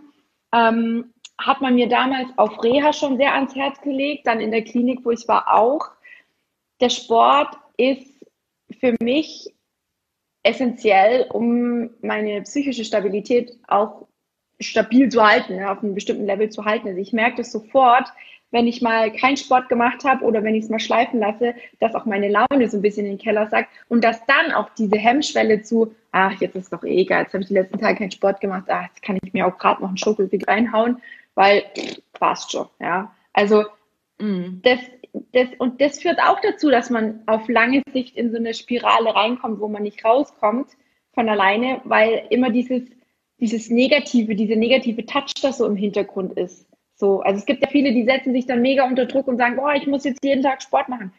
ähm, hat man mir damals auf Reha schon sehr ans Herz gelegt, dann in der Klinik, wo ich war, auch. Der Sport ist für mich essentiell, um meine psychische Stabilität auch stabil zu halten, ja, auf einem bestimmten Level zu halten. Also ich merke das sofort, wenn ich mal keinen Sport gemacht habe oder wenn ich es mal schleifen lasse, dass auch meine Laune so ein bisschen in den Keller sagt und dass dann auch diese Hemmschwelle zu, ach, jetzt ist doch eh egal, jetzt habe ich die letzten Tage keinen Sport gemacht, ach, jetzt kann ich mir auch gerade noch einen Schokoriegel reinhauen, weil passt schon, ja. Also mm. das, das, und das führt auch dazu, dass man auf lange Sicht in so eine Spirale reinkommt, wo man nicht rauskommt von alleine, weil immer dieses dieses Negative, diese negative Touch, das so im Hintergrund ist. So, also es gibt ja viele, die setzen sich dann mega unter Druck und sagen, boah, ich muss jetzt jeden Tag Sport machen.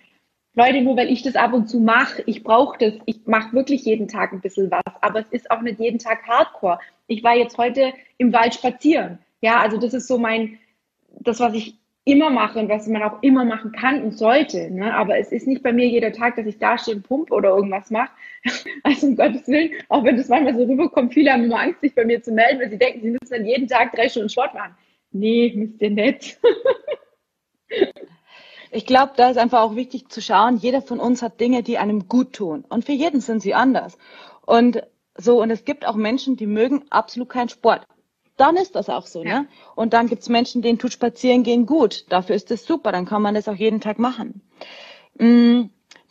Leute, nur weil ich das ab und zu mache, ich brauche das, ich mache wirklich jeden Tag ein bisschen was, aber es ist auch nicht jeden Tag Hardcore. Ich war jetzt heute im Wald spazieren. Ja, also das ist so mein, das, was ich immer mache und was man auch immer machen kann und sollte. Ne? Aber es ist nicht bei mir jeder Tag, dass ich da stehe und pump oder irgendwas mache. (laughs) Also um Gottes Willen, auch wenn das manchmal so rüberkommt, viele haben immer Angst, sich bei mir zu melden, weil sie denken, sie müssen dann jeden Tag drei Stunden Sport machen. Nee, müsst ihr nicht. (laughs) Ich glaube, da ist einfach auch wichtig zu schauen, jeder von uns hat Dinge, die einem gut tun. Und für jeden sind sie anders. Und so, und es gibt auch Menschen, die mögen absolut keinen Sport dann ist das auch so. Ja. Ne? Und dann gibt's Menschen, denen tut spazieren gehen gut. Dafür ist es super, dann kann man das auch jeden Tag machen. Mm,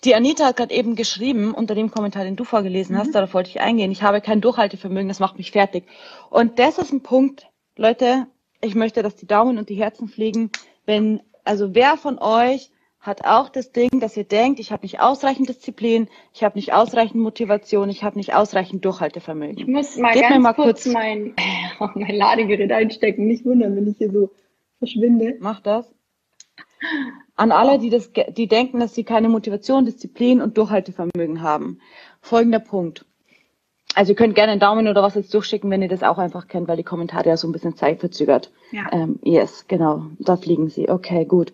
die Anita hat gerade eben geschrieben, unter dem Kommentar, den du vorgelesen mhm. hast, darauf wollte ich eingehen, ich habe kein Durchhaltevermögen, das macht mich fertig. Und das ist ein Punkt, Leute, ich möchte, dass die Daumen und die Herzen fliegen, wenn, also wer von euch hat auch das Ding, dass ihr denkt, ich habe nicht ausreichend Disziplin, ich habe nicht ausreichend Motivation, ich habe nicht ausreichend Durchhaltevermögen. Ich muss mal Gebt ganz mal kurz, kurz mein, (laughs) mein Ladegerät einstecken. Nicht wundern, wenn ich hier so verschwinde. Mach das. An alle, die, das, die denken, dass sie keine Motivation, Disziplin und Durchhaltevermögen haben. Folgender Punkt. Also ihr könnt gerne einen Daumen oder was jetzt durchschicken, wenn ihr das auch einfach kennt, weil die Kommentare ja so ein bisschen zeitverzögert. Ja. Ähm, yes, genau, da fliegen sie. Okay, gut.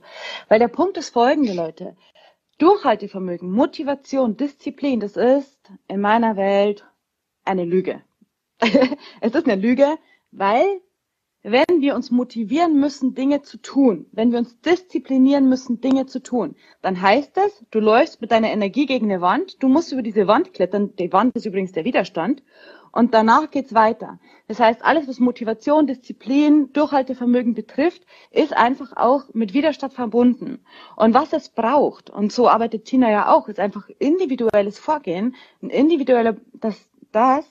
Weil der Punkt ist folgende, Leute. Durchhaltevermögen, Motivation, Disziplin, das ist in meiner Welt eine Lüge. (laughs) es ist eine Lüge, weil wir uns motivieren müssen, Dinge zu tun, wenn wir uns disziplinieren müssen, Dinge zu tun, dann heißt das, du läufst mit deiner Energie gegen eine Wand, du musst über diese Wand klettern, die Wand ist übrigens der Widerstand, und danach geht's weiter. Das heißt, alles, was Motivation, Disziplin, Durchhaltevermögen betrifft, ist einfach auch mit Widerstand verbunden. Und was es braucht, und so arbeitet Tina ja auch, ist einfach individuelles Vorgehen, ein individueller, dass das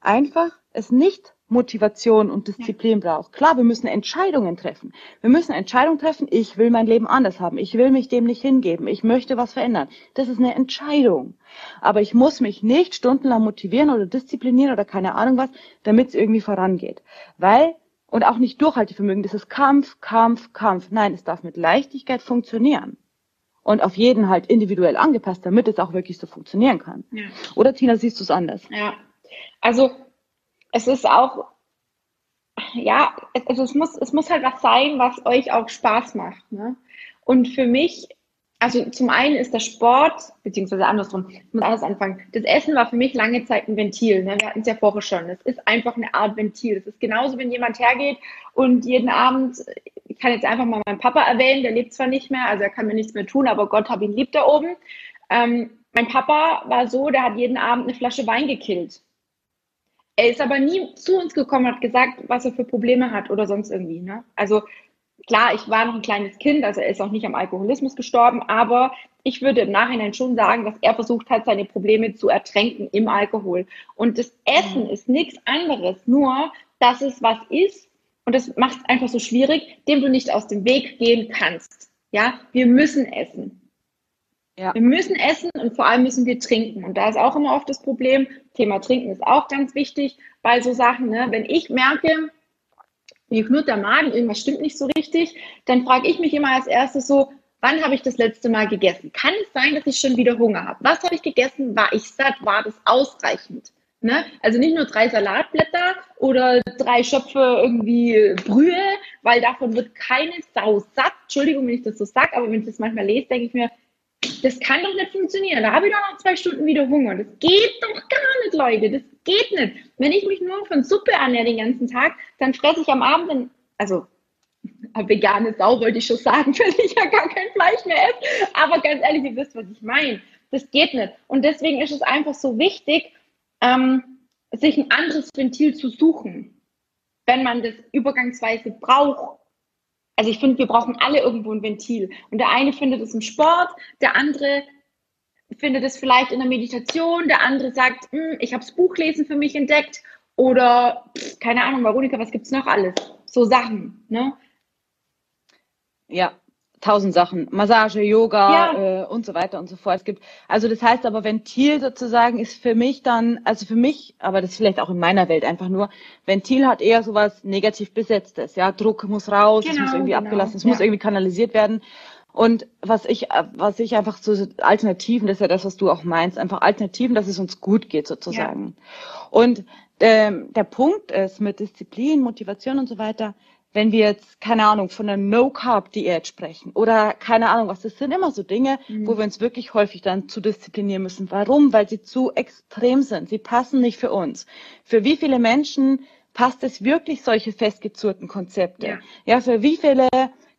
einfach es nicht Motivation und Disziplin ja. braucht. Klar, wir müssen Entscheidungen treffen. Wir müssen Entscheidungen treffen, ich will mein Leben anders haben, ich will mich dem nicht hingeben, ich möchte was verändern. Das ist eine Entscheidung. Aber ich muss mich nicht stundenlang motivieren oder disziplinieren oder keine Ahnung was, damit es irgendwie vorangeht. Weil, und auch nicht Durchhaltevermögen, das ist Kampf, Kampf, Kampf. Nein, es darf mit Leichtigkeit funktionieren. Und auf jeden halt individuell angepasst, damit es auch wirklich so funktionieren kann. Ja. Oder Tina, siehst du es anders? Ja. Also es ist auch, ja, also es muss, es muss halt was sein, was euch auch Spaß macht. Ne? Und für mich, also zum einen ist der Sport, beziehungsweise andersrum, ich muss alles anfangen. Das Essen war für mich lange Zeit ein Ventil. Ne? Wir hatten es ja vorher schon. Es ist einfach eine Art Ventil. Es ist genauso, wenn jemand hergeht und jeden Abend, ich kann jetzt einfach mal meinen Papa erwähnen, der lebt zwar nicht mehr, also er kann mir nichts mehr tun, aber Gott hab ihn lieb da oben. Ähm, mein Papa war so, der hat jeden Abend eine Flasche Wein gekillt. Er ist aber nie zu uns gekommen und hat gesagt, was er für Probleme hat oder sonst irgendwie. Ne? Also klar, ich war noch ein kleines Kind, also er ist auch nicht am Alkoholismus gestorben, aber ich würde im Nachhinein schon sagen, dass er versucht hat, seine Probleme zu ertränken im Alkohol. Und das Essen ist nichts anderes, nur dass es was ist und das macht es einfach so schwierig, dem du nicht aus dem Weg gehen kannst. Ja, wir müssen essen. Ja. Wir müssen essen und vor allem müssen wir trinken. Und da ist auch immer oft das Problem, Thema Trinken ist auch ganz wichtig bei so Sachen. Ne? Wenn ich merke, mir knurrt der Magen, irgendwas stimmt nicht so richtig, dann frage ich mich immer als erstes so, wann habe ich das letzte Mal gegessen? Kann es sein, dass ich schon wieder Hunger habe? Was habe ich gegessen? War ich satt? War das ausreichend? Ne? Also nicht nur drei Salatblätter oder drei Schöpfe irgendwie Brühe, weil davon wird keine Sau satt. Entschuldigung, wenn ich das so sage, aber wenn ich das manchmal lese, denke ich mir, das kann doch nicht funktionieren. Da habe ich doch noch zwei Stunden wieder Hunger. Das geht doch gar nicht, Leute. Das geht nicht. Wenn ich mich nur von Suppe ernähre den ganzen Tag, dann fresse ich am Abend, dann, also vegane Sau wollte ich schon sagen, (laughs) weil ich ja gar kein Fleisch mehr esse. Aber ganz ehrlich, ihr wisst, was ich meine. Das geht nicht. Und deswegen ist es einfach so wichtig, ähm, sich ein anderes Ventil zu suchen, wenn man das übergangsweise braucht. Also ich finde, wir brauchen alle irgendwo ein Ventil. Und der eine findet es im Sport, der andere findet es vielleicht in der Meditation, der andere sagt, hm, ich habe das Buchlesen für mich entdeckt oder pff, keine Ahnung, Veronika, was gibt es noch alles? So Sachen. Ne? Ja, tausend Sachen, Massage, Yoga ja. äh, und so weiter und so fort. Es gibt, also das heißt aber Ventil sozusagen ist für mich dann, also für mich, aber das ist vielleicht auch in meiner Welt einfach nur, Ventil hat eher sowas negativ besetztes, ja, Druck muss raus, genau, es muss irgendwie genau. abgelassen, es ja. muss irgendwie kanalisiert werden. Und was ich, was ich einfach so Alternativen, das ist ja das, was du auch meinst, einfach Alternativen, dass es uns gut geht sozusagen. Ja. Und ähm, der Punkt ist mit Disziplin, Motivation und so weiter, wenn wir jetzt, keine Ahnung, von einer No-Carb-Diät sprechen oder keine Ahnung was, das sind immer so Dinge, mhm. wo wir uns wirklich häufig dann zu disziplinieren müssen. Warum? Weil sie zu extrem sind. Sie passen nicht für uns. Für wie viele Menschen passt es wirklich solche festgezurrten Konzepte? Ja, ja für wie viele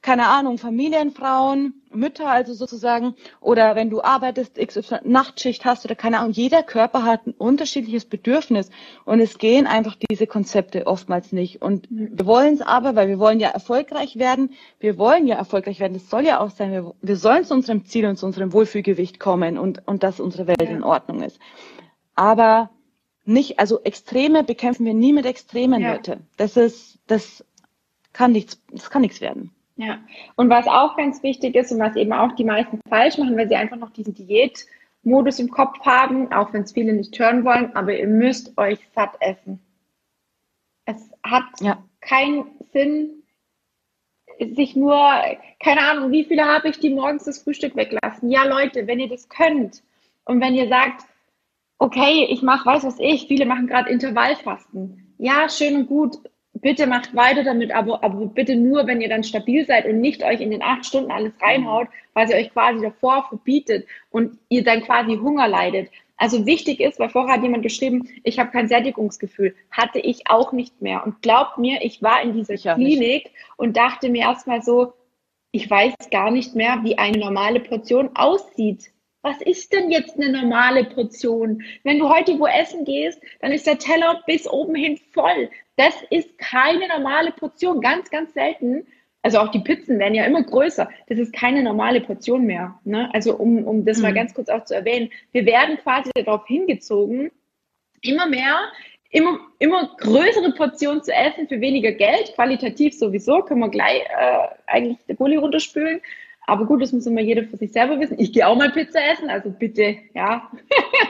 keine Ahnung, Familienfrauen, Mütter also sozusagen, oder wenn du arbeitest, XY Nachtschicht hast oder keine Ahnung, jeder Körper hat ein unterschiedliches Bedürfnis und es gehen einfach diese Konzepte oftmals nicht. Und mhm. wir wollen es aber, weil wir wollen ja erfolgreich werden, wir wollen ja erfolgreich werden, das soll ja auch sein, wir, wir sollen zu unserem Ziel und zu unserem Wohlfühlgewicht kommen und, und dass unsere Welt in Ordnung ist. Aber nicht, also Extreme bekämpfen wir nie mit Extremen, ja. Leute. Das ist, das kann nichts, das kann nichts werden. Ja, und was auch ganz wichtig ist und was eben auch die meisten falsch machen, weil sie einfach noch diesen Diätmodus im Kopf haben, auch wenn es viele nicht hören wollen, aber ihr müsst euch satt essen. Es hat ja. keinen Sinn, sich nur, keine Ahnung, wie viele habe ich, die morgens das Frühstück weglassen. Ja, Leute, wenn ihr das könnt und wenn ihr sagt, okay, ich mache, weiß was ich, viele machen gerade Intervallfasten. Ja, schön und gut, bitte macht weiter damit, aber, aber bitte nur, wenn ihr dann stabil seid und nicht euch in den acht Stunden alles reinhaut, weil sie euch quasi davor verbietet und ihr dann quasi Hunger leidet. Also wichtig ist, weil vorher hat jemand geschrieben, ich habe kein Sättigungsgefühl. Hatte ich auch nicht mehr. Und glaubt mir, ich war in dieser ich Klinik und dachte mir erstmal so, ich weiß gar nicht mehr, wie eine normale Portion aussieht. Was ist denn jetzt eine normale Portion? Wenn du heute wo essen gehst, dann ist der Teller bis oben hin voll. Das ist keine normale Portion, ganz, ganz selten. Also auch die Pizzen werden ja immer größer. Das ist keine normale Portion mehr. Ne? Also um, um das mhm. mal ganz kurz auch zu erwähnen, wir werden quasi darauf hingezogen, immer mehr, immer, immer größere Portionen zu essen für weniger Geld, qualitativ sowieso, können wir gleich äh, eigentlich der Bulli runterspülen. Aber gut, das muss immer jeder für sich selber wissen. Ich gehe auch mal Pizza essen, also bitte, ja,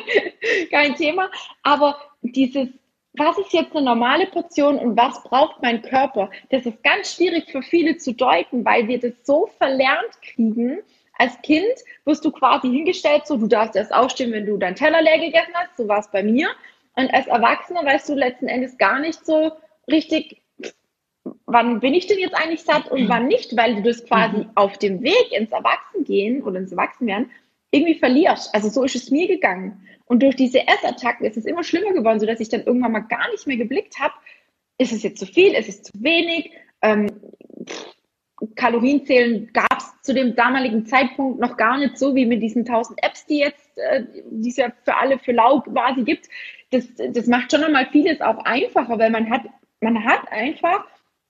(laughs) kein Thema. Aber dieses was ist jetzt eine normale Portion und was braucht mein Körper? Das ist ganz schwierig für viele zu deuten, weil wir das so verlernt kriegen. Als Kind wirst du quasi hingestellt, so du darfst erst aufstehen, wenn du deinen Teller leer gegessen hast, so war es bei mir. Und als Erwachsener weißt du letzten Endes gar nicht so richtig, wann bin ich denn jetzt eigentlich satt und wann nicht, weil du das quasi mhm. auf dem Weg ins Erwachsengehen oder ins Erwachsenwerden irgendwie verlierst. Also so ist es mir gegangen. Und durch diese Essattacken ist es immer schlimmer geworden, sodass ich dann irgendwann mal gar nicht mehr geblickt habe, ist es jetzt zu viel, ist es zu wenig? Ähm, Kalorienzählen gab es zu dem damaligen Zeitpunkt noch gar nicht so wie mit diesen 1000 Apps, die jetzt, äh, die es ja für alle für lau quasi gibt. Das, das macht schon nochmal vieles auch einfacher, weil man hat, man hat einfach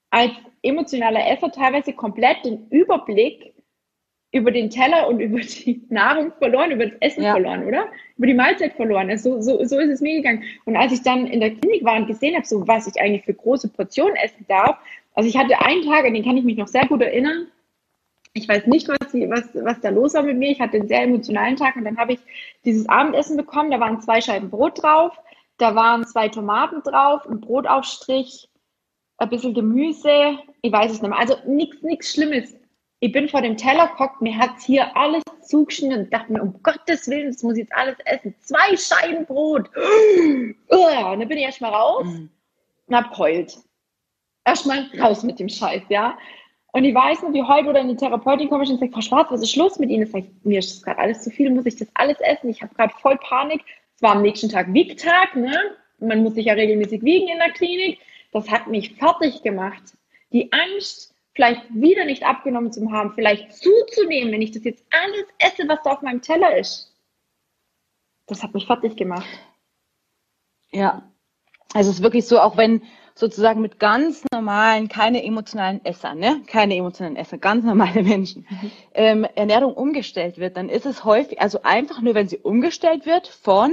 als emotionaler Esser teilweise komplett den Überblick über den Teller und über die (laughs) Nahrung verloren, über das Essen ja. verloren, oder? Über die Mahlzeit verloren. Also so, so, so ist es mir gegangen. Und als ich dann in der Klinik war und gesehen habe, so was ich eigentlich für große Portionen essen darf, also ich hatte einen Tag, an den kann ich mich noch sehr gut erinnern, Ich weiß nicht, was, was, was da los war mit mir. Ich hatte einen sehr emotionalen Tag und dann habe ich dieses Abendessen bekommen. Da waren zwei Scheiben Brot drauf, da waren zwei Tomaten drauf, ein Brotaufstrich, ein bisschen Gemüse. Ich weiß es nicht mehr. Also nichts nichts Schlimmes. Ich bin vor dem Teller geguckt, mir hat hier alles zugeschnitten und dachte mir, um Gottes Willen, das muss ich jetzt alles essen. Zwei Scheiben Brot. (gasps) Und dann bin ich erstmal raus mhm. und hab heult. Erstmal raus mit dem Scheiß, ja. Und ich weiß noch, wie heute oder in die Therapeutin komme ich und sage, Frau Schwarz, was ist los mit Ihnen? Sag ich, mir ist gerade alles zu viel, muss ich das alles essen? Ich habe gerade voll Panik. Es war am nächsten Tag Wiegtag, ne? Man muss sich ja regelmäßig wiegen in der Klinik. Das hat mich fertig gemacht. Die Angst, vielleicht wieder nicht abgenommen zu haben, vielleicht zuzunehmen, wenn ich das jetzt alles esse, was da auf meinem Teller ist. Das hat mich fertig gemacht. Ja. Also es ist wirklich so, auch wenn sozusagen mit ganz normalen, keine emotionalen Essern, ne? keine emotionalen Esser, ganz normale (laughs) Menschen, mhm. ähm, Ernährung umgestellt wird, dann ist es häufig, also einfach nur, wenn sie umgestellt wird von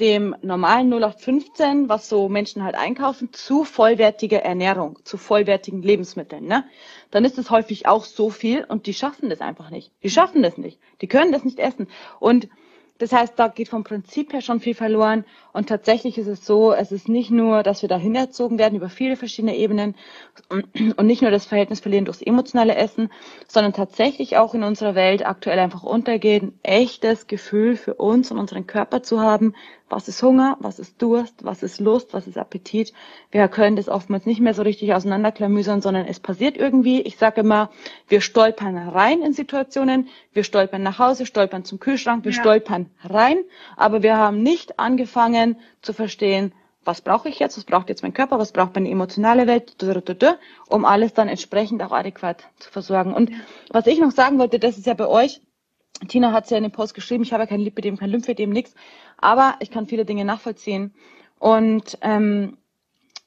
dem normalen 0815, was so Menschen halt einkaufen, zu vollwertiger Ernährung, zu vollwertigen Lebensmitteln, ne? Dann ist es häufig auch so viel und die schaffen das einfach nicht. Die schaffen das nicht. Die können das nicht essen. Und das heißt, da geht vom Prinzip her schon viel verloren. Und tatsächlich ist es so, es ist nicht nur, dass wir dahin erzogen werden über viele verschiedene Ebenen und nicht nur das Verhältnis verlieren durchs emotionale Essen, sondern tatsächlich auch in unserer Welt aktuell einfach untergehen, echtes Gefühl für uns und unseren Körper zu haben, was ist Hunger, was ist Durst, was ist Lust, was ist Appetit. Wir können das oftmals nicht mehr so richtig auseinanderklamüsern, sondern es passiert irgendwie. Ich sage immer, wir stolpern rein in Situationen, wir stolpern nach Hause, stolpern zum Kühlschrank, wir ja. stolpern rein, aber wir haben nicht angefangen zu verstehen, was brauche ich jetzt, was braucht jetzt mein Körper, was braucht meine emotionale Welt, um alles dann entsprechend auch adäquat zu versorgen. Und was ich noch sagen wollte, das ist ja bei euch, Tina hat ja in dem Post geschrieben, ich habe ja kein Lipidem, kein Lymphedem, nichts. Aber ich kann viele Dinge nachvollziehen. Und ähm,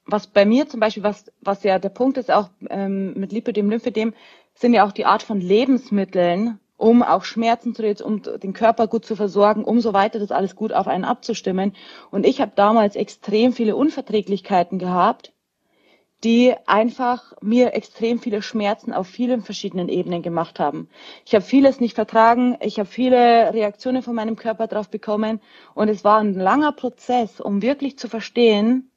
was bei mir zum Beispiel, was, was ja der Punkt ist, auch ähm, mit Lipidem, Lymphedem, sind ja auch die Art von Lebensmitteln, um auch Schmerzen zu reduzieren, um den Körper gut zu versorgen, um so weiter das alles gut auf einen abzustimmen. Und ich habe damals extrem viele Unverträglichkeiten gehabt die einfach mir extrem viele Schmerzen auf vielen verschiedenen Ebenen gemacht haben. Ich habe vieles nicht vertragen, ich habe viele Reaktionen von meinem Körper drauf bekommen und es war ein langer Prozess, um wirklich zu verstehen,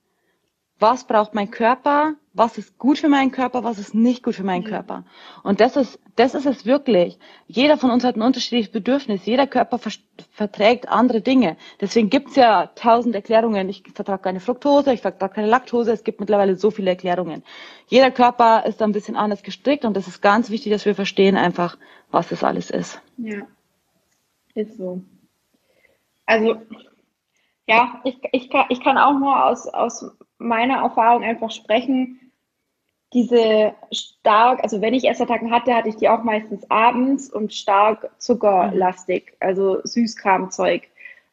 was braucht mein Körper, was ist gut für meinen Körper, was ist nicht gut für meinen. Körper. Und das ist, das ist es wirklich. Jeder von uns hat ein unterschiedliches Bedürfnis. Jeder Körper ver verträgt andere Dinge. Deswegen gibt's ja tausend Erklärungen. Ich vertrage keine Fructose, ich vertrage keine Laktose. Es gibt mittlerweile so viele Erklärungen. Jeder Körper ist ein bisschen anders gestrickt und es ist ganz wichtig, dass wir verstehen einfach, was das alles ist. Ja, ist so. Also, ja, ich, ich, kann, ich kann auch nur aus, aus meiner Erfahrung einfach sprechen, diese stark, also wenn ich Essattacken hatte, hatte ich die auch meistens abends und stark zuckerlastig, also Süßkramzeug.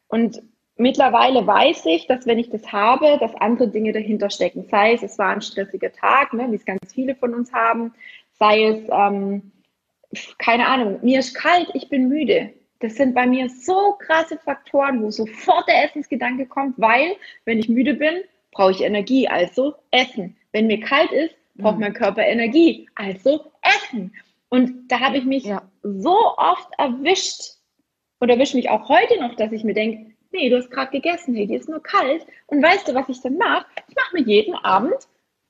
Und mittlerweile weiß ich, dass wenn ich das habe, dass andere Dinge dahinter stecken. Sei es, es war ein stressiger Tag, ne, wie es ganz viele von uns haben, sei es, ähm, keine Ahnung, mir ist kalt, ich bin müde. Das sind bei mir so krasse Faktoren, wo sofort der Essensgedanke kommt, weil, wenn ich müde bin, brauche ich Energie, also essen. Wenn mir kalt ist, braucht mhm. mein Körper Energie, also essen. Und da habe ich mich ja. so oft erwischt und erwische mich auch heute noch, dass ich mir denke, nee, du hast gerade gegessen, hey, die ist nur kalt. Und weißt du, was ich dann mache? Ich mache mir jeden Abend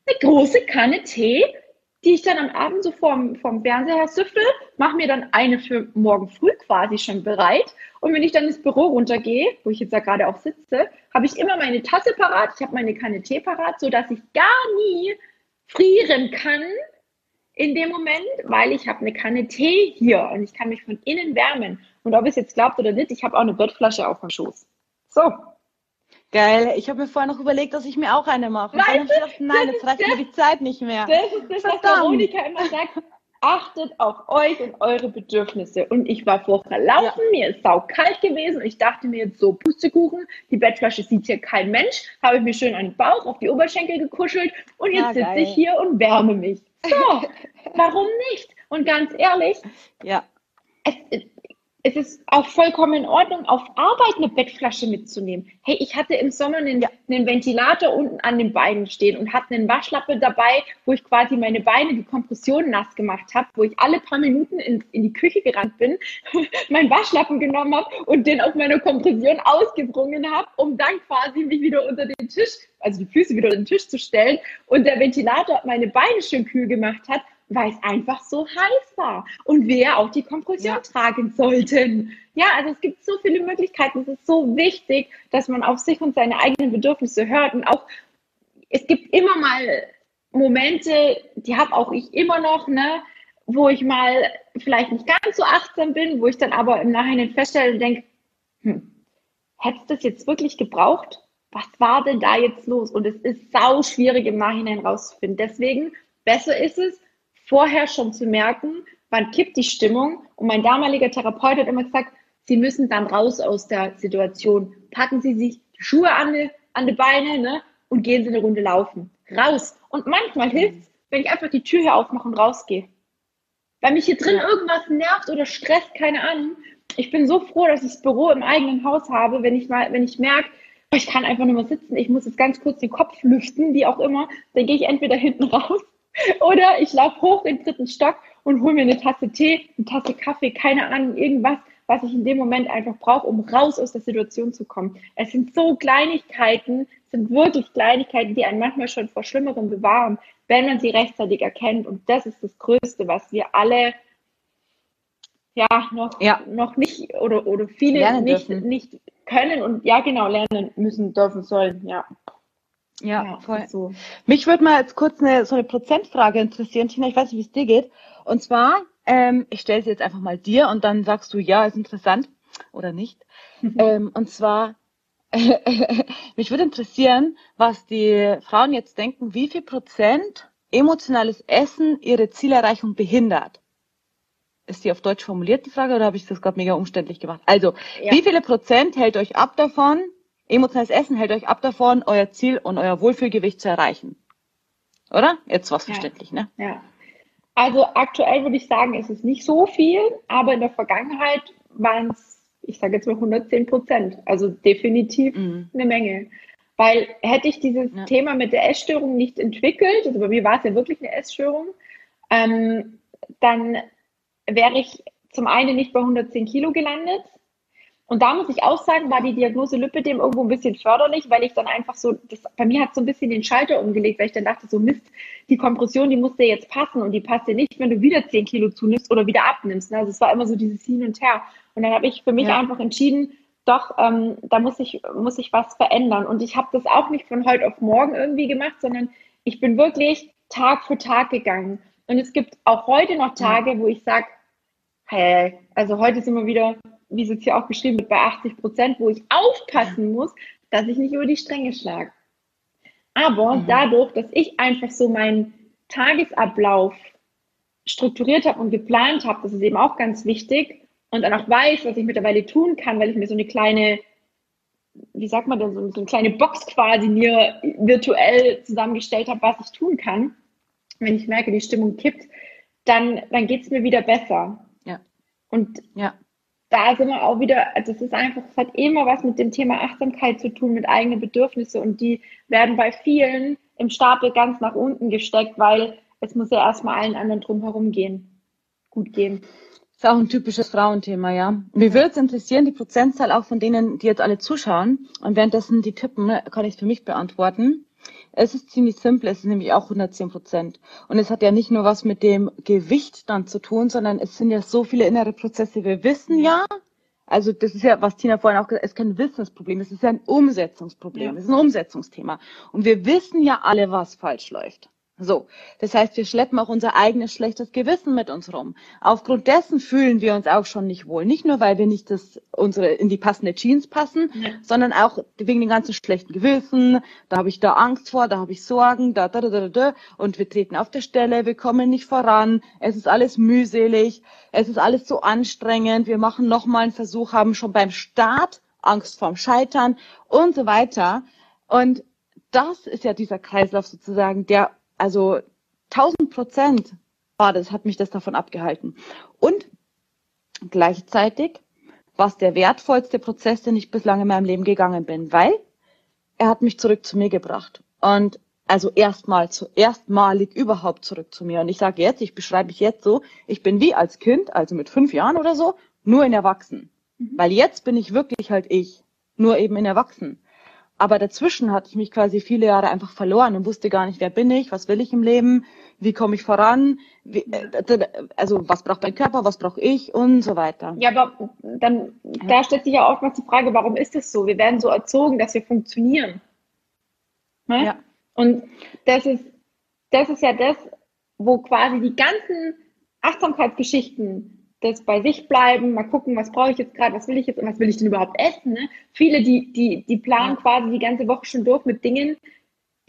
eine große Kanne Tee, die ich dann am Abend so vorm, vorm Fernseher süffel, mache mir dann eine für morgen früh quasi schon bereit. Und wenn ich dann ins Büro runtergehe, wo ich jetzt ja gerade auch sitze, habe ich immer meine Tasse parat, ich habe meine Kanne Tee parat, sodass ich gar nie frieren kann in dem Moment, weil ich habe eine Kanne Tee hier und ich kann mich von innen wärmen. Und ob es jetzt glaubt oder nicht, ich habe auch eine Bettflasche auf dem Schoß. So. Geil. Ich habe mir vorher noch überlegt, dass ich mir auch eine mache. Weißt dann gedacht, nein, jetzt reicht mir die Zeit nicht mehr. Das ist das, was Veronika immer sagt. Achtet auf euch und eure Bedürfnisse. Und ich war vorher laufen, ja. mir ist saukalt gewesen. Ich dachte mir jetzt so, Pustekuchen, die Bettflasche sieht hier kein Mensch. Habe ich mir schön an den Bauch, auf die Oberschenkel gekuschelt und jetzt ja, sitze ich hier und wärme mich. So, (laughs) warum nicht? Und ganz ehrlich, ja. Es, es ist auch vollkommen in Ordnung, auf Arbeit eine Bettflasche mitzunehmen. Hey, ich hatte im Sommer einen, ja. einen, Ventilator unten an den Beinen stehen und hatte einen Waschlappe dabei, wo ich quasi meine Beine, die Kompression nass gemacht habe, wo ich alle paar Minuten in, in die Küche gerannt bin, (laughs) meinen Waschlappen genommen habe und den auf meiner Kompression ausgebrungen habe, um dann quasi mich wieder unter den Tisch, also die Füße wieder unter den Tisch zu stellen und der Ventilator meine Beine schön kühl gemacht hat weil es einfach so heiß war und wir auch die Kompression ja. tragen sollten. Ja, also es gibt so viele Möglichkeiten. Es ist so wichtig, dass man auf sich und seine eigenen Bedürfnisse hört und auch es gibt immer mal Momente, die habe auch ich immer noch, ne, wo ich mal vielleicht nicht ganz so achtsam bin, wo ich dann aber im Nachhinein feststelle und denke, hm, hättest du das jetzt wirklich gebraucht? Was war denn da jetzt los? Und es ist sau schwierig im Nachhinein rauszufinden. Deswegen besser ist es, vorher schon zu merken, wann kippt die Stimmung. Und mein damaliger Therapeut hat immer gesagt, Sie müssen dann raus aus der Situation. Packen Sie sich die Schuhe an die, an die Beine ne, und gehen Sie eine Runde laufen. Raus. Und manchmal hilft es, wenn ich einfach die Tür hier aufmache und rausgehe. Weil mich hier drin irgendwas nervt oder stresst, keine Ahnung. Ich bin so froh, dass ich das Büro im eigenen Haus habe, wenn ich mal, wenn ich merke, ich kann einfach nur mal sitzen, ich muss jetzt ganz kurz den Kopf lüften, wie auch immer, dann gehe ich entweder hinten raus (laughs) oder ich laufe hoch in den dritten Stock und hole mir eine Tasse Tee, eine Tasse Kaffee, keine Ahnung, irgendwas, was ich in dem Moment einfach brauche, um raus aus der Situation zu kommen. Es sind so Kleinigkeiten, sind wirklich Kleinigkeiten, die einen manchmal schon vor Schlimmerem bewahren, wenn man sie rechtzeitig erkennt. Und das ist das Größte, was wir alle ja noch, ja. noch nicht oder, oder viele nicht, nicht können und ja genau lernen müssen, dürfen, sollen. Ja. Ja, ja voll. So. Mich würde mal jetzt kurz eine, so eine Prozentfrage interessieren, Tina. Ich weiß nicht, wie es dir geht. Und zwar, ähm, ich stelle sie jetzt einfach mal dir und dann sagst du, ja, ist interessant oder nicht. Mhm. Ähm, und zwar, (laughs) mich würde interessieren, was die Frauen jetzt denken, wie viel Prozent emotionales Essen ihre Zielerreichung behindert. Ist die auf Deutsch formuliert, die Frage, oder habe ich das gerade mega umständlich gemacht? Also, ja. wie viele Prozent hält euch ab davon, Emotionales Essen hält euch ab davon, euer Ziel und euer Wohlfühlgewicht zu erreichen. Oder? Jetzt was verständlich, ja. ne? Ja. Also aktuell würde ich sagen, ist es nicht so viel, aber in der Vergangenheit waren es, ich sage jetzt mal 110 Prozent. Also definitiv mhm. eine Menge. Weil hätte ich dieses ja. Thema mit der Essstörung nicht entwickelt, also bei mir war es ja wirklich eine Essstörung, ähm, dann wäre ich zum einen nicht bei 110 Kilo gelandet und da muss ich auch sagen, war die Diagnose Lipidem irgendwo ein bisschen förderlich, weil ich dann einfach so, das, bei mir hat so ein bisschen den Schalter umgelegt, weil ich dann dachte, so Mist, die Kompression, die muss dir jetzt passen und die passt dir nicht, wenn du wieder 10 Kilo zunimmst oder wieder abnimmst. Ne? Also es war immer so dieses Hin und Her. Und dann habe ich für mich ja. einfach entschieden, doch, ähm, da muss ich, muss ich was verändern. Und ich habe das auch nicht von heute auf morgen irgendwie gemacht, sondern ich bin wirklich Tag für Tag gegangen. Und es gibt auch heute noch Tage, wo ich sage, hey, also heute sind wir wieder wie es jetzt hier auch geschrieben wird, bei 80 Prozent, wo ich aufpassen muss, dass ich nicht über die Stränge schlage. Aber mhm. dadurch, dass ich einfach so meinen Tagesablauf strukturiert habe und geplant habe, das ist eben auch ganz wichtig und dann auch weiß, was ich mittlerweile tun kann, weil ich mir so eine kleine, wie sagt man denn, so, so eine kleine Box quasi mir virtuell zusammengestellt habe, was ich tun kann. Wenn ich merke, die Stimmung kippt, dann, dann geht es mir wieder besser. Und ja da sind wir auch wieder, also es ist einfach, es hat immer was mit dem Thema Achtsamkeit zu tun, mit eigenen Bedürfnissen und die werden bei vielen im Stapel ganz nach unten gesteckt, weil es muss ja erstmal allen anderen drumherum gehen, gut gehen. Ist auch ein typisches Frauenthema, ja. Mir würde es interessieren, die Prozentzahl auch von denen, die jetzt alle zuschauen und währenddessen die tippen, kann ich es für mich beantworten. Es ist ziemlich simpel, es ist nämlich auch 110 Prozent. Und es hat ja nicht nur was mit dem Gewicht dann zu tun, sondern es sind ja so viele innere Prozesse. Wir wissen ja, also das ist ja, was Tina vorhin auch gesagt hat, es ist kein Wissensproblem, es ist ja ein Umsetzungsproblem, es ist ein Umsetzungsthema. Und wir wissen ja alle, was falsch läuft. So, das heißt, wir schleppen auch unser eigenes schlechtes Gewissen mit uns rum. Aufgrund dessen fühlen wir uns auch schon nicht wohl. Nicht nur, weil wir nicht das, unsere, in die passende Jeans passen, ja. sondern auch wegen den ganzen schlechten Gewissen. Da habe ich da Angst vor, da habe ich Sorgen, da, da, da, da, da. Und wir treten auf der Stelle, wir kommen nicht voran. Es ist alles mühselig. Es ist alles so anstrengend. Wir machen nochmal einen Versuch, haben schon beim Start Angst vorm Scheitern und so weiter. Und das ist ja dieser Kreislauf sozusagen, der also 1000 Prozent war das, hat mich das davon abgehalten. Und gleichzeitig was der wertvollste Prozess, den ich bislang in meinem Leben gegangen bin, weil er hat mich zurück zu mir gebracht. Und also erstmal zu, erstmalig überhaupt zurück zu mir. Und ich sage jetzt, ich beschreibe mich jetzt so, ich bin wie als Kind, also mit fünf Jahren oder so, nur in Erwachsen. Mhm. Weil jetzt bin ich wirklich halt ich, nur eben in Erwachsen. Aber dazwischen hatte ich mich quasi viele Jahre einfach verloren und wusste gar nicht, wer bin ich, was will ich im Leben, wie komme ich voran, wie, äh, also was braucht mein Körper, was brauche ich und so weiter. Ja, aber dann, da stellt sich ja oftmals die Frage, warum ist das so? Wir werden so erzogen, dass wir funktionieren. Ne? Ja. Und das ist, das ist ja das, wo quasi die ganzen Achtsamkeitsgeschichten das bei sich bleiben, mal gucken, was brauche ich jetzt gerade, was will ich jetzt und was will ich denn überhaupt essen. Ne? Viele, die, die, die planen quasi die ganze Woche schon durch mit Dingen,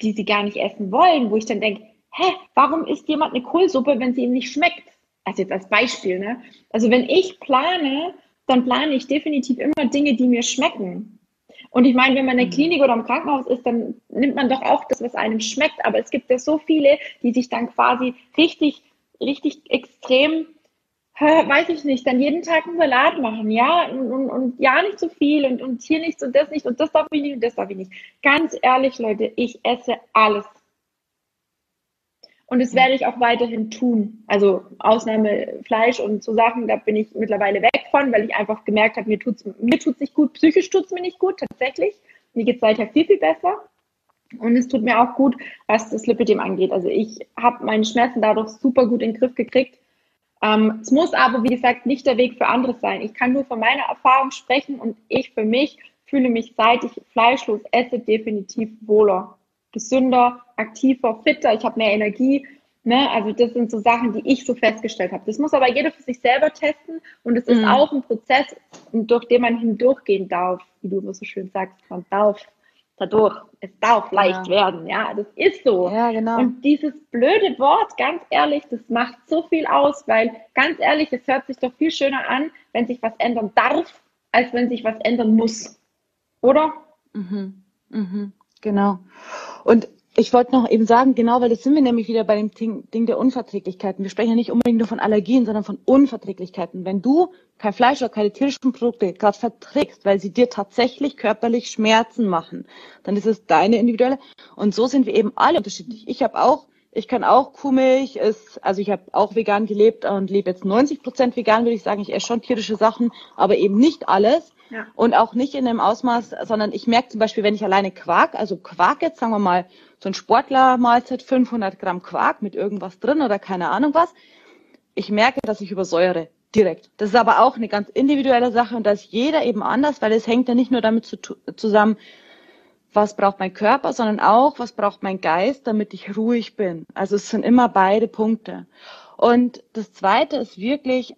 die sie gar nicht essen wollen, wo ich dann denke, hä, warum isst jemand eine Kohlsuppe, wenn sie ihm nicht schmeckt? Also jetzt als Beispiel, ne? Also wenn ich plane, dann plane ich definitiv immer Dinge, die mir schmecken. Und ich meine, wenn man in der mhm. Klinik oder im Krankenhaus ist, dann nimmt man doch auch das, was einem schmeckt. Aber es gibt ja so viele, die sich dann quasi richtig, richtig extrem weiß ich nicht, dann jeden Tag einen Salat machen, ja, und, und, und, ja, nicht zu viel und, und hier nichts und das nicht und das darf ich nicht und das darf ich nicht. Ganz ehrlich, Leute, ich esse alles. Und das werde ich auch weiterhin tun. Also Ausnahme Fleisch und so Sachen, da bin ich mittlerweile weg von, weil ich einfach gemerkt habe, mir tut's mir tut's nicht gut, psychisch tut's mir nicht gut, tatsächlich. Mir geht's seither viel, viel besser. Und es tut mir auch gut, was das Lipidem angeht. Also ich habe meine Schmerzen dadurch super gut in den Griff gekriegt ähm, es muss aber, wie gesagt, nicht der Weg für andere sein. Ich kann nur von meiner Erfahrung sprechen und ich für mich fühle mich, seit ich fleischlos esse, definitiv wohler, gesünder, aktiver, fitter. Ich habe mehr Energie. Ne? Also das sind so Sachen, die ich so festgestellt habe. Das muss aber jeder für sich selber testen und es ist mhm. auch ein Prozess, durch den man hindurchgehen darf, wie du immer so schön sagst, man darf dadurch. Es darf leicht ja. werden, ja, das ist so. Ja, genau. Und dieses blöde Wort, ganz ehrlich, das macht so viel aus, weil ganz ehrlich, es hört sich doch viel schöner an, wenn sich was ändern darf, als wenn sich was ändern muss. Oder? Mhm. Mhm. Genau. Und ich wollte noch eben sagen, genau, weil das sind wir nämlich wieder bei dem Ding, Ding der Unverträglichkeiten. Wir sprechen ja nicht unbedingt nur von Allergien, sondern von Unverträglichkeiten. Wenn du kein Fleisch oder keine tierischen Produkte gerade verträgst, weil sie dir tatsächlich körperlich Schmerzen machen, dann ist es deine individuelle. Und so sind wir eben alle unterschiedlich. Ich habe auch, ich kann auch Kuhmilch, ist, also ich habe auch vegan gelebt und lebe jetzt 90 Prozent vegan, würde ich sagen. Ich esse schon tierische Sachen, aber eben nicht alles. Ja. Und auch nicht in dem Ausmaß, sondern ich merke zum Beispiel, wenn ich alleine Quark, also Quark jetzt, sagen wir mal, so ein Sportlermahlzeit, 500 Gramm Quark mit irgendwas drin oder keine Ahnung was, ich merke, dass ich übersäuere direkt. Das ist aber auch eine ganz individuelle Sache und da ist jeder eben anders, weil es hängt ja nicht nur damit zu, zusammen, was braucht mein Körper, sondern auch, was braucht mein Geist, damit ich ruhig bin. Also es sind immer beide Punkte. Und das Zweite ist wirklich,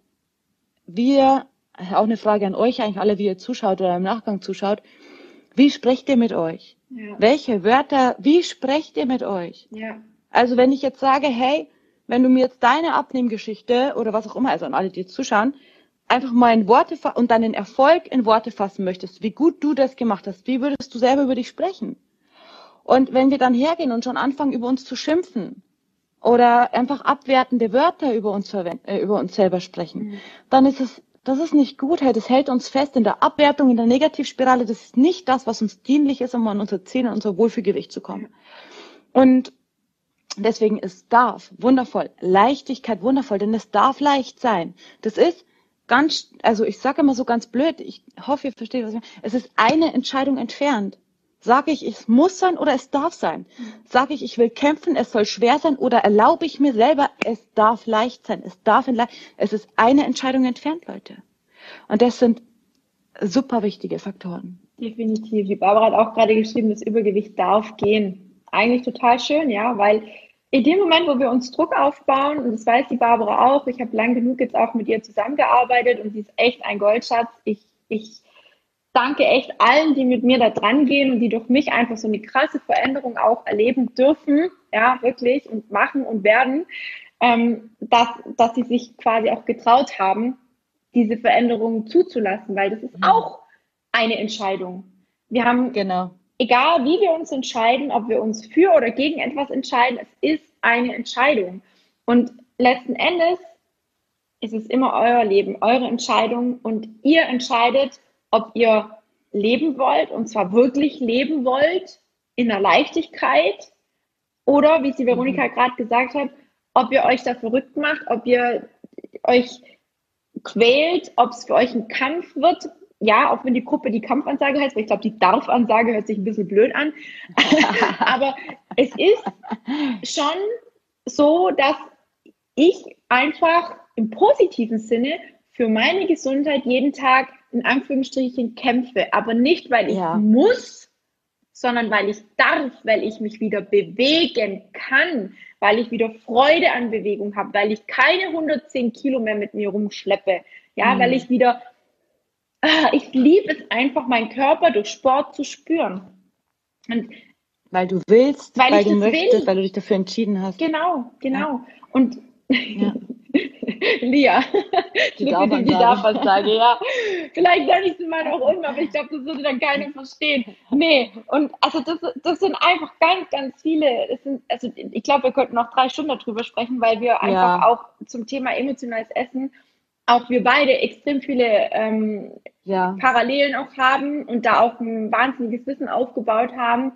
wir auch eine Frage an euch, eigentlich alle, wie ihr zuschaut oder im Nachgang zuschaut. Wie sprecht ihr mit euch? Ja. Welche Wörter, wie sprecht ihr mit euch? Ja. Also wenn ich jetzt sage, hey, wenn du mir jetzt deine Abnehmgeschichte oder was auch immer, also an alle, die jetzt zuschauen, einfach mal in Worte und deinen Erfolg in Worte fassen möchtest, wie gut du das gemacht hast, wie würdest du selber über dich sprechen? Und wenn wir dann hergehen und schon anfangen, über uns zu schimpfen oder einfach abwertende Wörter über uns äh, über uns selber sprechen, mhm. dann ist es das ist nicht gut, hey, das hält uns fest in der Abwertung, in der Negativspirale. Das ist nicht das, was uns dienlich ist, um an unser Ziel, an unser Wohlfühlgewicht zu kommen. Und deswegen ist darf wundervoll, Leichtigkeit wundervoll, denn es darf leicht sein. Das ist ganz, also ich sage immer so ganz blöd, ich hoffe, ihr versteht, was ich meine. Es ist eine Entscheidung entfernt. Sage ich, es muss sein oder es darf sein? Sage ich, ich will kämpfen, es soll schwer sein oder erlaube ich mir selber, es darf leicht sein, es darf leicht, es ist eine Entscheidung entfernt, Leute. Und das sind super wichtige Faktoren. Definitiv. Die Barbara hat auch gerade geschrieben, das Übergewicht darf gehen. Eigentlich total schön, ja, weil in dem Moment, wo wir uns Druck aufbauen, und das weiß die Barbara auch, ich habe lang genug jetzt auch mit ihr zusammengearbeitet und sie ist echt ein Goldschatz. Ich, ich danke echt allen, die mit mir da dran gehen und die durch mich einfach so eine krasse Veränderung auch erleben dürfen, ja, wirklich und machen und werden, ähm, dass, dass sie sich quasi auch getraut haben, diese Veränderungen zuzulassen, weil das ist mhm. auch eine Entscheidung. Wir haben, genau. Egal wie wir uns entscheiden, ob wir uns für oder gegen etwas entscheiden, es ist eine Entscheidung. Und letzten Endes es ist immer euer Leben, eure Entscheidung und ihr entscheidet, ob ihr leben wollt und zwar wirklich leben wollt in der Leichtigkeit oder, wie es die Veronika mhm. gerade gesagt hat, ob ihr euch da verrückt macht, ob ihr euch quält, ob es für euch ein Kampf wird. Ja, auch wenn die Gruppe die Kampfansage heißt, weil ich glaube, die Darfansage hört sich ein bisschen blöd an. (laughs) Aber es ist schon so, dass ich einfach im positiven Sinne für meine Gesundheit jeden Tag in Anführungsstrichen kämpfe. Aber nicht, weil ich ja. muss, sondern weil ich darf, weil ich mich wieder bewegen kann, weil ich wieder Freude an Bewegung habe, weil ich keine 110 Kilo mehr mit mir rumschleppe, ja, mhm. weil ich wieder, ich liebe es einfach, meinen Körper durch Sport zu spüren. Und weil du willst, weil, weil du möchtest, will. weil du dich dafür entschieden hast. Genau, genau. Ja. Und ja. (laughs) Lia. Die Darfansage, ja. (laughs) Vielleicht nenne ich sie mal noch um, aber ich glaube, das würde dann keiner verstehen. Nee, und also das, das sind einfach ganz, ganz viele, sind, also ich glaube, wir könnten noch drei Stunden darüber sprechen, weil wir einfach ja. auch zum Thema emotionales Essen auch wir beide extrem viele ähm, ja. Parallelen auch haben und da auch ein wahnsinniges Wissen aufgebaut haben.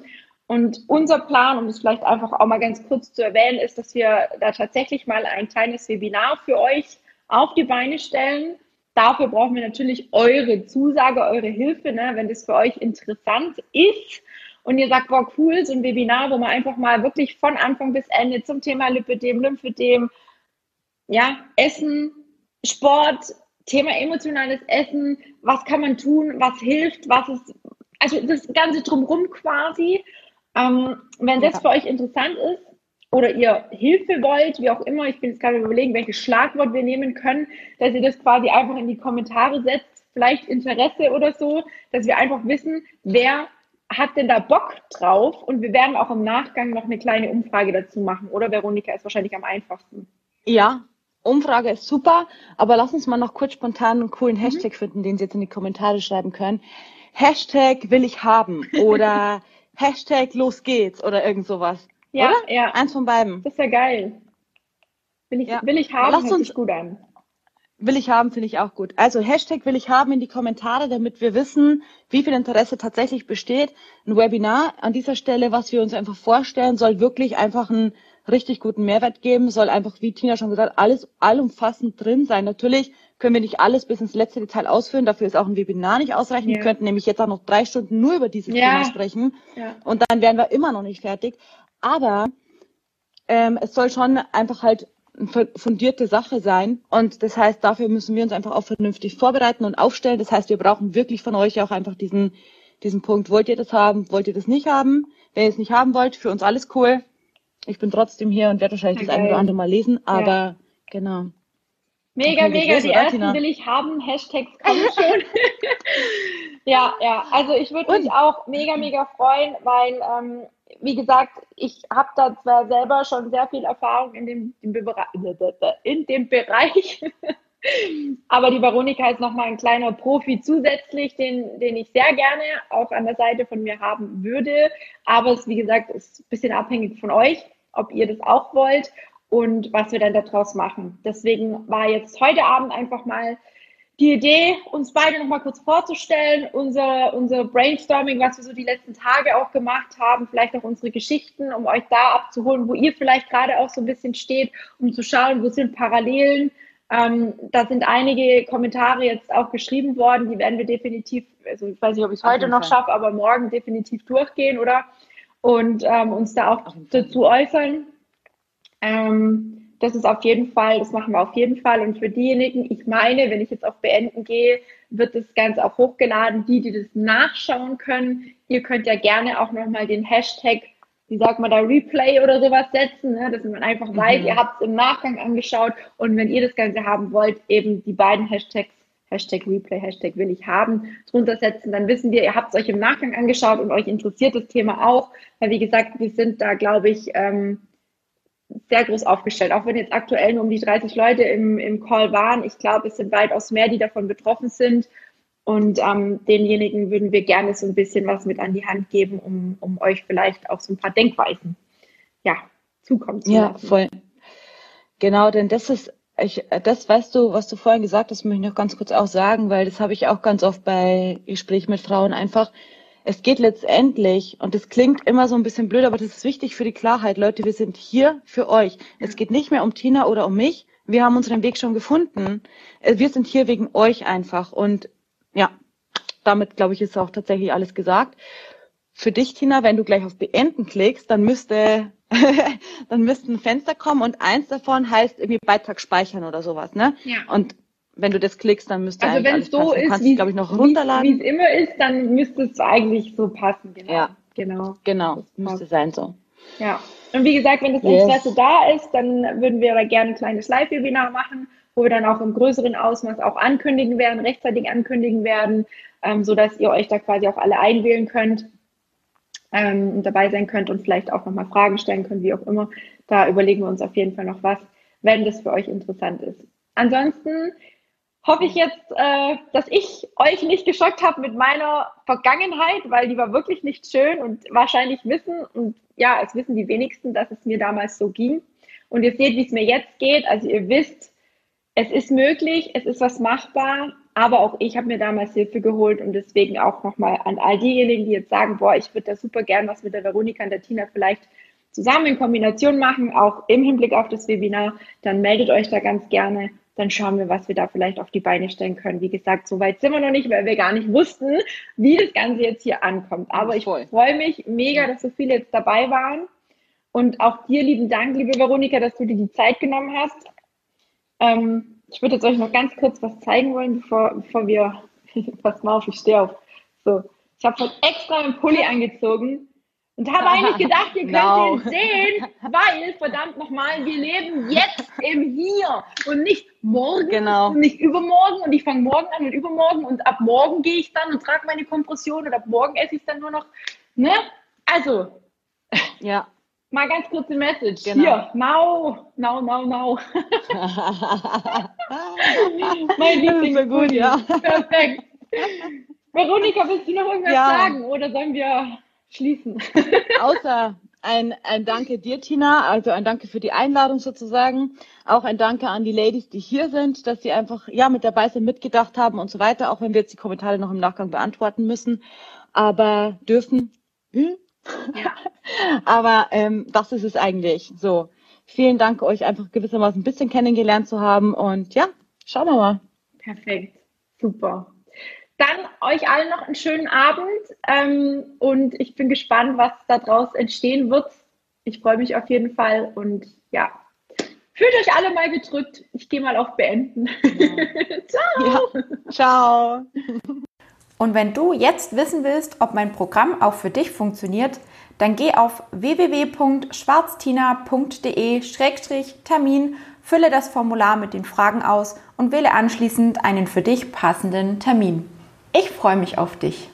Und unser Plan, um es vielleicht einfach auch mal ganz kurz zu erwähnen, ist, dass wir da tatsächlich mal ein kleines Webinar für euch auf die Beine stellen. Dafür brauchen wir natürlich eure Zusage, eure Hilfe, ne? wenn das für euch interessant ist. Und ihr sagt, boah, cool, so ein Webinar, wo man einfach mal wirklich von Anfang bis Ende zum Thema Lipidem, Lymphedem, ja, Essen, Sport, Thema emotionales Essen, was kann man tun, was hilft, was ist, also das Ganze drumherum quasi. Ähm, wenn das für euch interessant ist oder ihr Hilfe wollt, wie auch immer, ich bin jetzt gerade überlegen, welches Schlagwort wir nehmen können, dass ihr das quasi einfach in die Kommentare setzt, vielleicht Interesse oder so, dass wir einfach wissen, wer hat denn da Bock drauf und wir werden auch im Nachgang noch eine kleine Umfrage dazu machen, oder Veronika ist wahrscheinlich am einfachsten. Ja, Umfrage ist super, aber lass uns mal noch kurz spontan einen coolen mhm. Hashtag finden, den Sie jetzt in die Kommentare schreiben können. Hashtag will ich haben oder (laughs) Hashtag los geht's oder irgend sowas. Ja, oder? ja. Eins von beiden. Das ist ja geil. Will ich, ja. will ich haben, Lass uns gut an. Will ich haben, finde ich auch gut. Also Hashtag will ich haben in die Kommentare, damit wir wissen, wie viel Interesse tatsächlich besteht. Ein Webinar an dieser Stelle, was wir uns einfach vorstellen, soll wirklich einfach einen richtig guten Mehrwert geben, soll einfach, wie Tina schon gesagt, alles allumfassend drin sein. Natürlich können wir nicht alles bis ins letzte Detail ausführen. Dafür ist auch ein Webinar nicht ausreichend. Ja. Wir könnten nämlich jetzt auch noch drei Stunden nur über dieses ja. Thema sprechen. Ja. Und dann wären wir immer noch nicht fertig. Aber ähm, es soll schon einfach halt eine fundierte Sache sein. Und das heißt, dafür müssen wir uns einfach auch vernünftig vorbereiten und aufstellen. Das heißt, wir brauchen wirklich von euch auch einfach diesen, diesen Punkt. Wollt ihr das haben? Wollt ihr das nicht haben? Wenn ihr es nicht haben wollt, für uns alles cool. Ich bin trotzdem hier und werde wahrscheinlich okay. das eine oder andere mal lesen. Aber genau. Mega, mega, die ersten will ich haben. Hashtags kommen schon. (laughs) ja, ja, also ich würde mich auch mega, mega freuen, weil, ähm, wie gesagt, ich habe da zwar selber schon sehr viel Erfahrung in dem, in dem Bereich, (laughs) aber die Veronika ist nochmal ein kleiner Profi zusätzlich, den, den ich sehr gerne auch an der Seite von mir haben würde. Aber es, wie gesagt, ist ein bisschen abhängig von euch, ob ihr das auch wollt und was wir dann daraus machen. Deswegen war jetzt heute Abend einfach mal die Idee, uns beide noch mal kurz vorzustellen, unser, unser Brainstorming, was wir so die letzten Tage auch gemacht haben, vielleicht auch unsere Geschichten, um euch da abzuholen, wo ihr vielleicht gerade auch so ein bisschen steht, um zu schauen, wo sind Parallelen. Ähm, da sind einige Kommentare jetzt auch geschrieben worden, die werden wir definitiv, also ich weiß nicht, ob ich es heute noch schaffe, aber morgen definitiv durchgehen, oder? Und ähm, uns da auch dazu äußern. Ähm, das ist auf jeden Fall, das machen wir auf jeden Fall. Und für diejenigen, ich meine, wenn ich jetzt auf Beenden gehe, wird das Ganze auch hochgeladen. Die, die das nachschauen können, ihr könnt ja gerne auch nochmal den Hashtag, wie sagt man da, Replay oder sowas setzen, ne? dass man einfach weiß, mhm. ihr habt es im Nachgang angeschaut. Und wenn ihr das Ganze haben wollt, eben die beiden Hashtags Hashtag Replay, Hashtag will ich haben, drunter setzen, dann wissen wir, ihr habt es euch im Nachgang angeschaut und euch interessiert das Thema auch, weil wie gesagt, wir sind da, glaube ich, ähm, sehr groß aufgestellt, auch wenn jetzt aktuell nur um die 30 Leute im, im Call waren. Ich glaube, es sind weitaus mehr, die davon betroffen sind. Und ähm, denjenigen würden wir gerne so ein bisschen was mit an die Hand geben, um, um euch vielleicht auch so ein paar Denkweisen ja, zukommen zu lassen. Ja, voll. Genau, denn das ist ich, das weißt du, was du vorhin gesagt hast, möchte ich noch ganz kurz auch sagen, weil das habe ich auch ganz oft bei Gesprächen mit Frauen einfach. Es geht letztendlich, und das klingt immer so ein bisschen blöd, aber das ist wichtig für die Klarheit. Leute, wir sind hier für euch. Es geht nicht mehr um Tina oder um mich. Wir haben unseren Weg schon gefunden. Äh, wir sind hier wegen euch einfach. Und damit, glaube ich, ist auch tatsächlich alles gesagt. Für dich, Tina, wenn du gleich auf Beenden klickst, dann müsste (laughs) dann müsste ein Fenster kommen und eins davon heißt irgendwie Beitrag speichern oder sowas, ne? Ja. Und wenn du das klickst, dann müsste also wenn es so passen. ist, wie glaube ich noch runterladen. Wie es immer ist, dann müsste es eigentlich so passen, genau. Ja, genau. Genau, müsste sein so. Ja. Und wie gesagt, wenn das Interesse yes. da ist, dann würden wir da gerne ein kleines Live-Webinar machen, wo wir dann auch im größeren Ausmaß auch ankündigen werden, rechtzeitig ankündigen werden, ähm, so dass ihr euch da quasi auch alle einwählen könnt ähm, dabei sein könnt und vielleicht auch nochmal Fragen stellen könnt, wie auch immer. Da überlegen wir uns auf jeden Fall noch was, wenn das für euch interessant ist. Ansonsten hoffe ich jetzt, äh, dass ich euch nicht geschockt habe mit meiner Vergangenheit, weil die war wirklich nicht schön und wahrscheinlich wissen und ja, es wissen die wenigsten, dass es mir damals so ging. Und ihr seht, wie es mir jetzt geht. Also ihr wisst, es ist möglich, es ist was machbar, aber auch ich habe mir damals Hilfe geholt und deswegen auch nochmal an all diejenigen, die jetzt sagen, boah, ich würde da super gern was mit der Veronika und der Tina vielleicht zusammen in Kombination machen, auch im Hinblick auf das Webinar, dann meldet euch da ganz gerne. Dann schauen wir, was wir da vielleicht auf die Beine stellen können. Wie gesagt, so weit sind wir noch nicht, weil wir gar nicht wussten, wie das Ganze jetzt hier ankommt. Aber ich freue mich mega, dass so viele jetzt dabei waren. Und auch dir lieben Dank, liebe Veronika, dass du dir die Zeit genommen hast. Ähm, ich würde jetzt euch noch ganz kurz was zeigen wollen, bevor, bevor wir. (laughs) Pass mal auf, ich stehe auf. So, ich habe heute extra einen Pulli angezogen und habe eigentlich gedacht, ihr könnt no. ihn sehen, weil, verdammt nochmal, wir leben jetzt im Hier und nicht morgen genau. und nicht übermorgen und ich fange morgen an und übermorgen und ab morgen gehe ich dann und trage meine Kompression und ab morgen esse ich es dann nur noch. Ne? Also, ja. Mal ganz kurze Message. Genau. Hier, now, now, now, now. mein Lieblingsgut, ja. Perfekt. Veronika, willst du noch irgendwas ja. sagen oder sollen wir schließen? (laughs) Außer ein, ein Danke dir, Tina, also ein Danke für die Einladung sozusagen. Auch ein Danke an die Ladies, die hier sind, dass sie einfach ja mit dabei sind, mitgedacht haben und so weiter, auch wenn wir jetzt die Kommentare noch im Nachgang beantworten müssen. Aber dürfen, hm? Ja. (laughs) Aber ähm, das ist es eigentlich. So, vielen Dank, euch einfach gewissermaßen ein bisschen kennengelernt zu haben. Und ja, schauen wir mal. Perfekt. Super. Dann euch allen noch einen schönen Abend. Ähm, und ich bin gespannt, was daraus entstehen wird. Ich freue mich auf jeden Fall. Und ja, fühlt euch alle mal gedrückt. Ich gehe mal auf Beenden. (laughs) Ja. Ciao. Ja. Ciao. Und wenn du jetzt wissen willst, ob mein Programm auch für dich funktioniert, dann geh auf www.schwarztina.de-termin, fülle das Formular mit den Fragen aus und wähle anschließend einen für dich passenden Termin. Ich freue mich auf dich.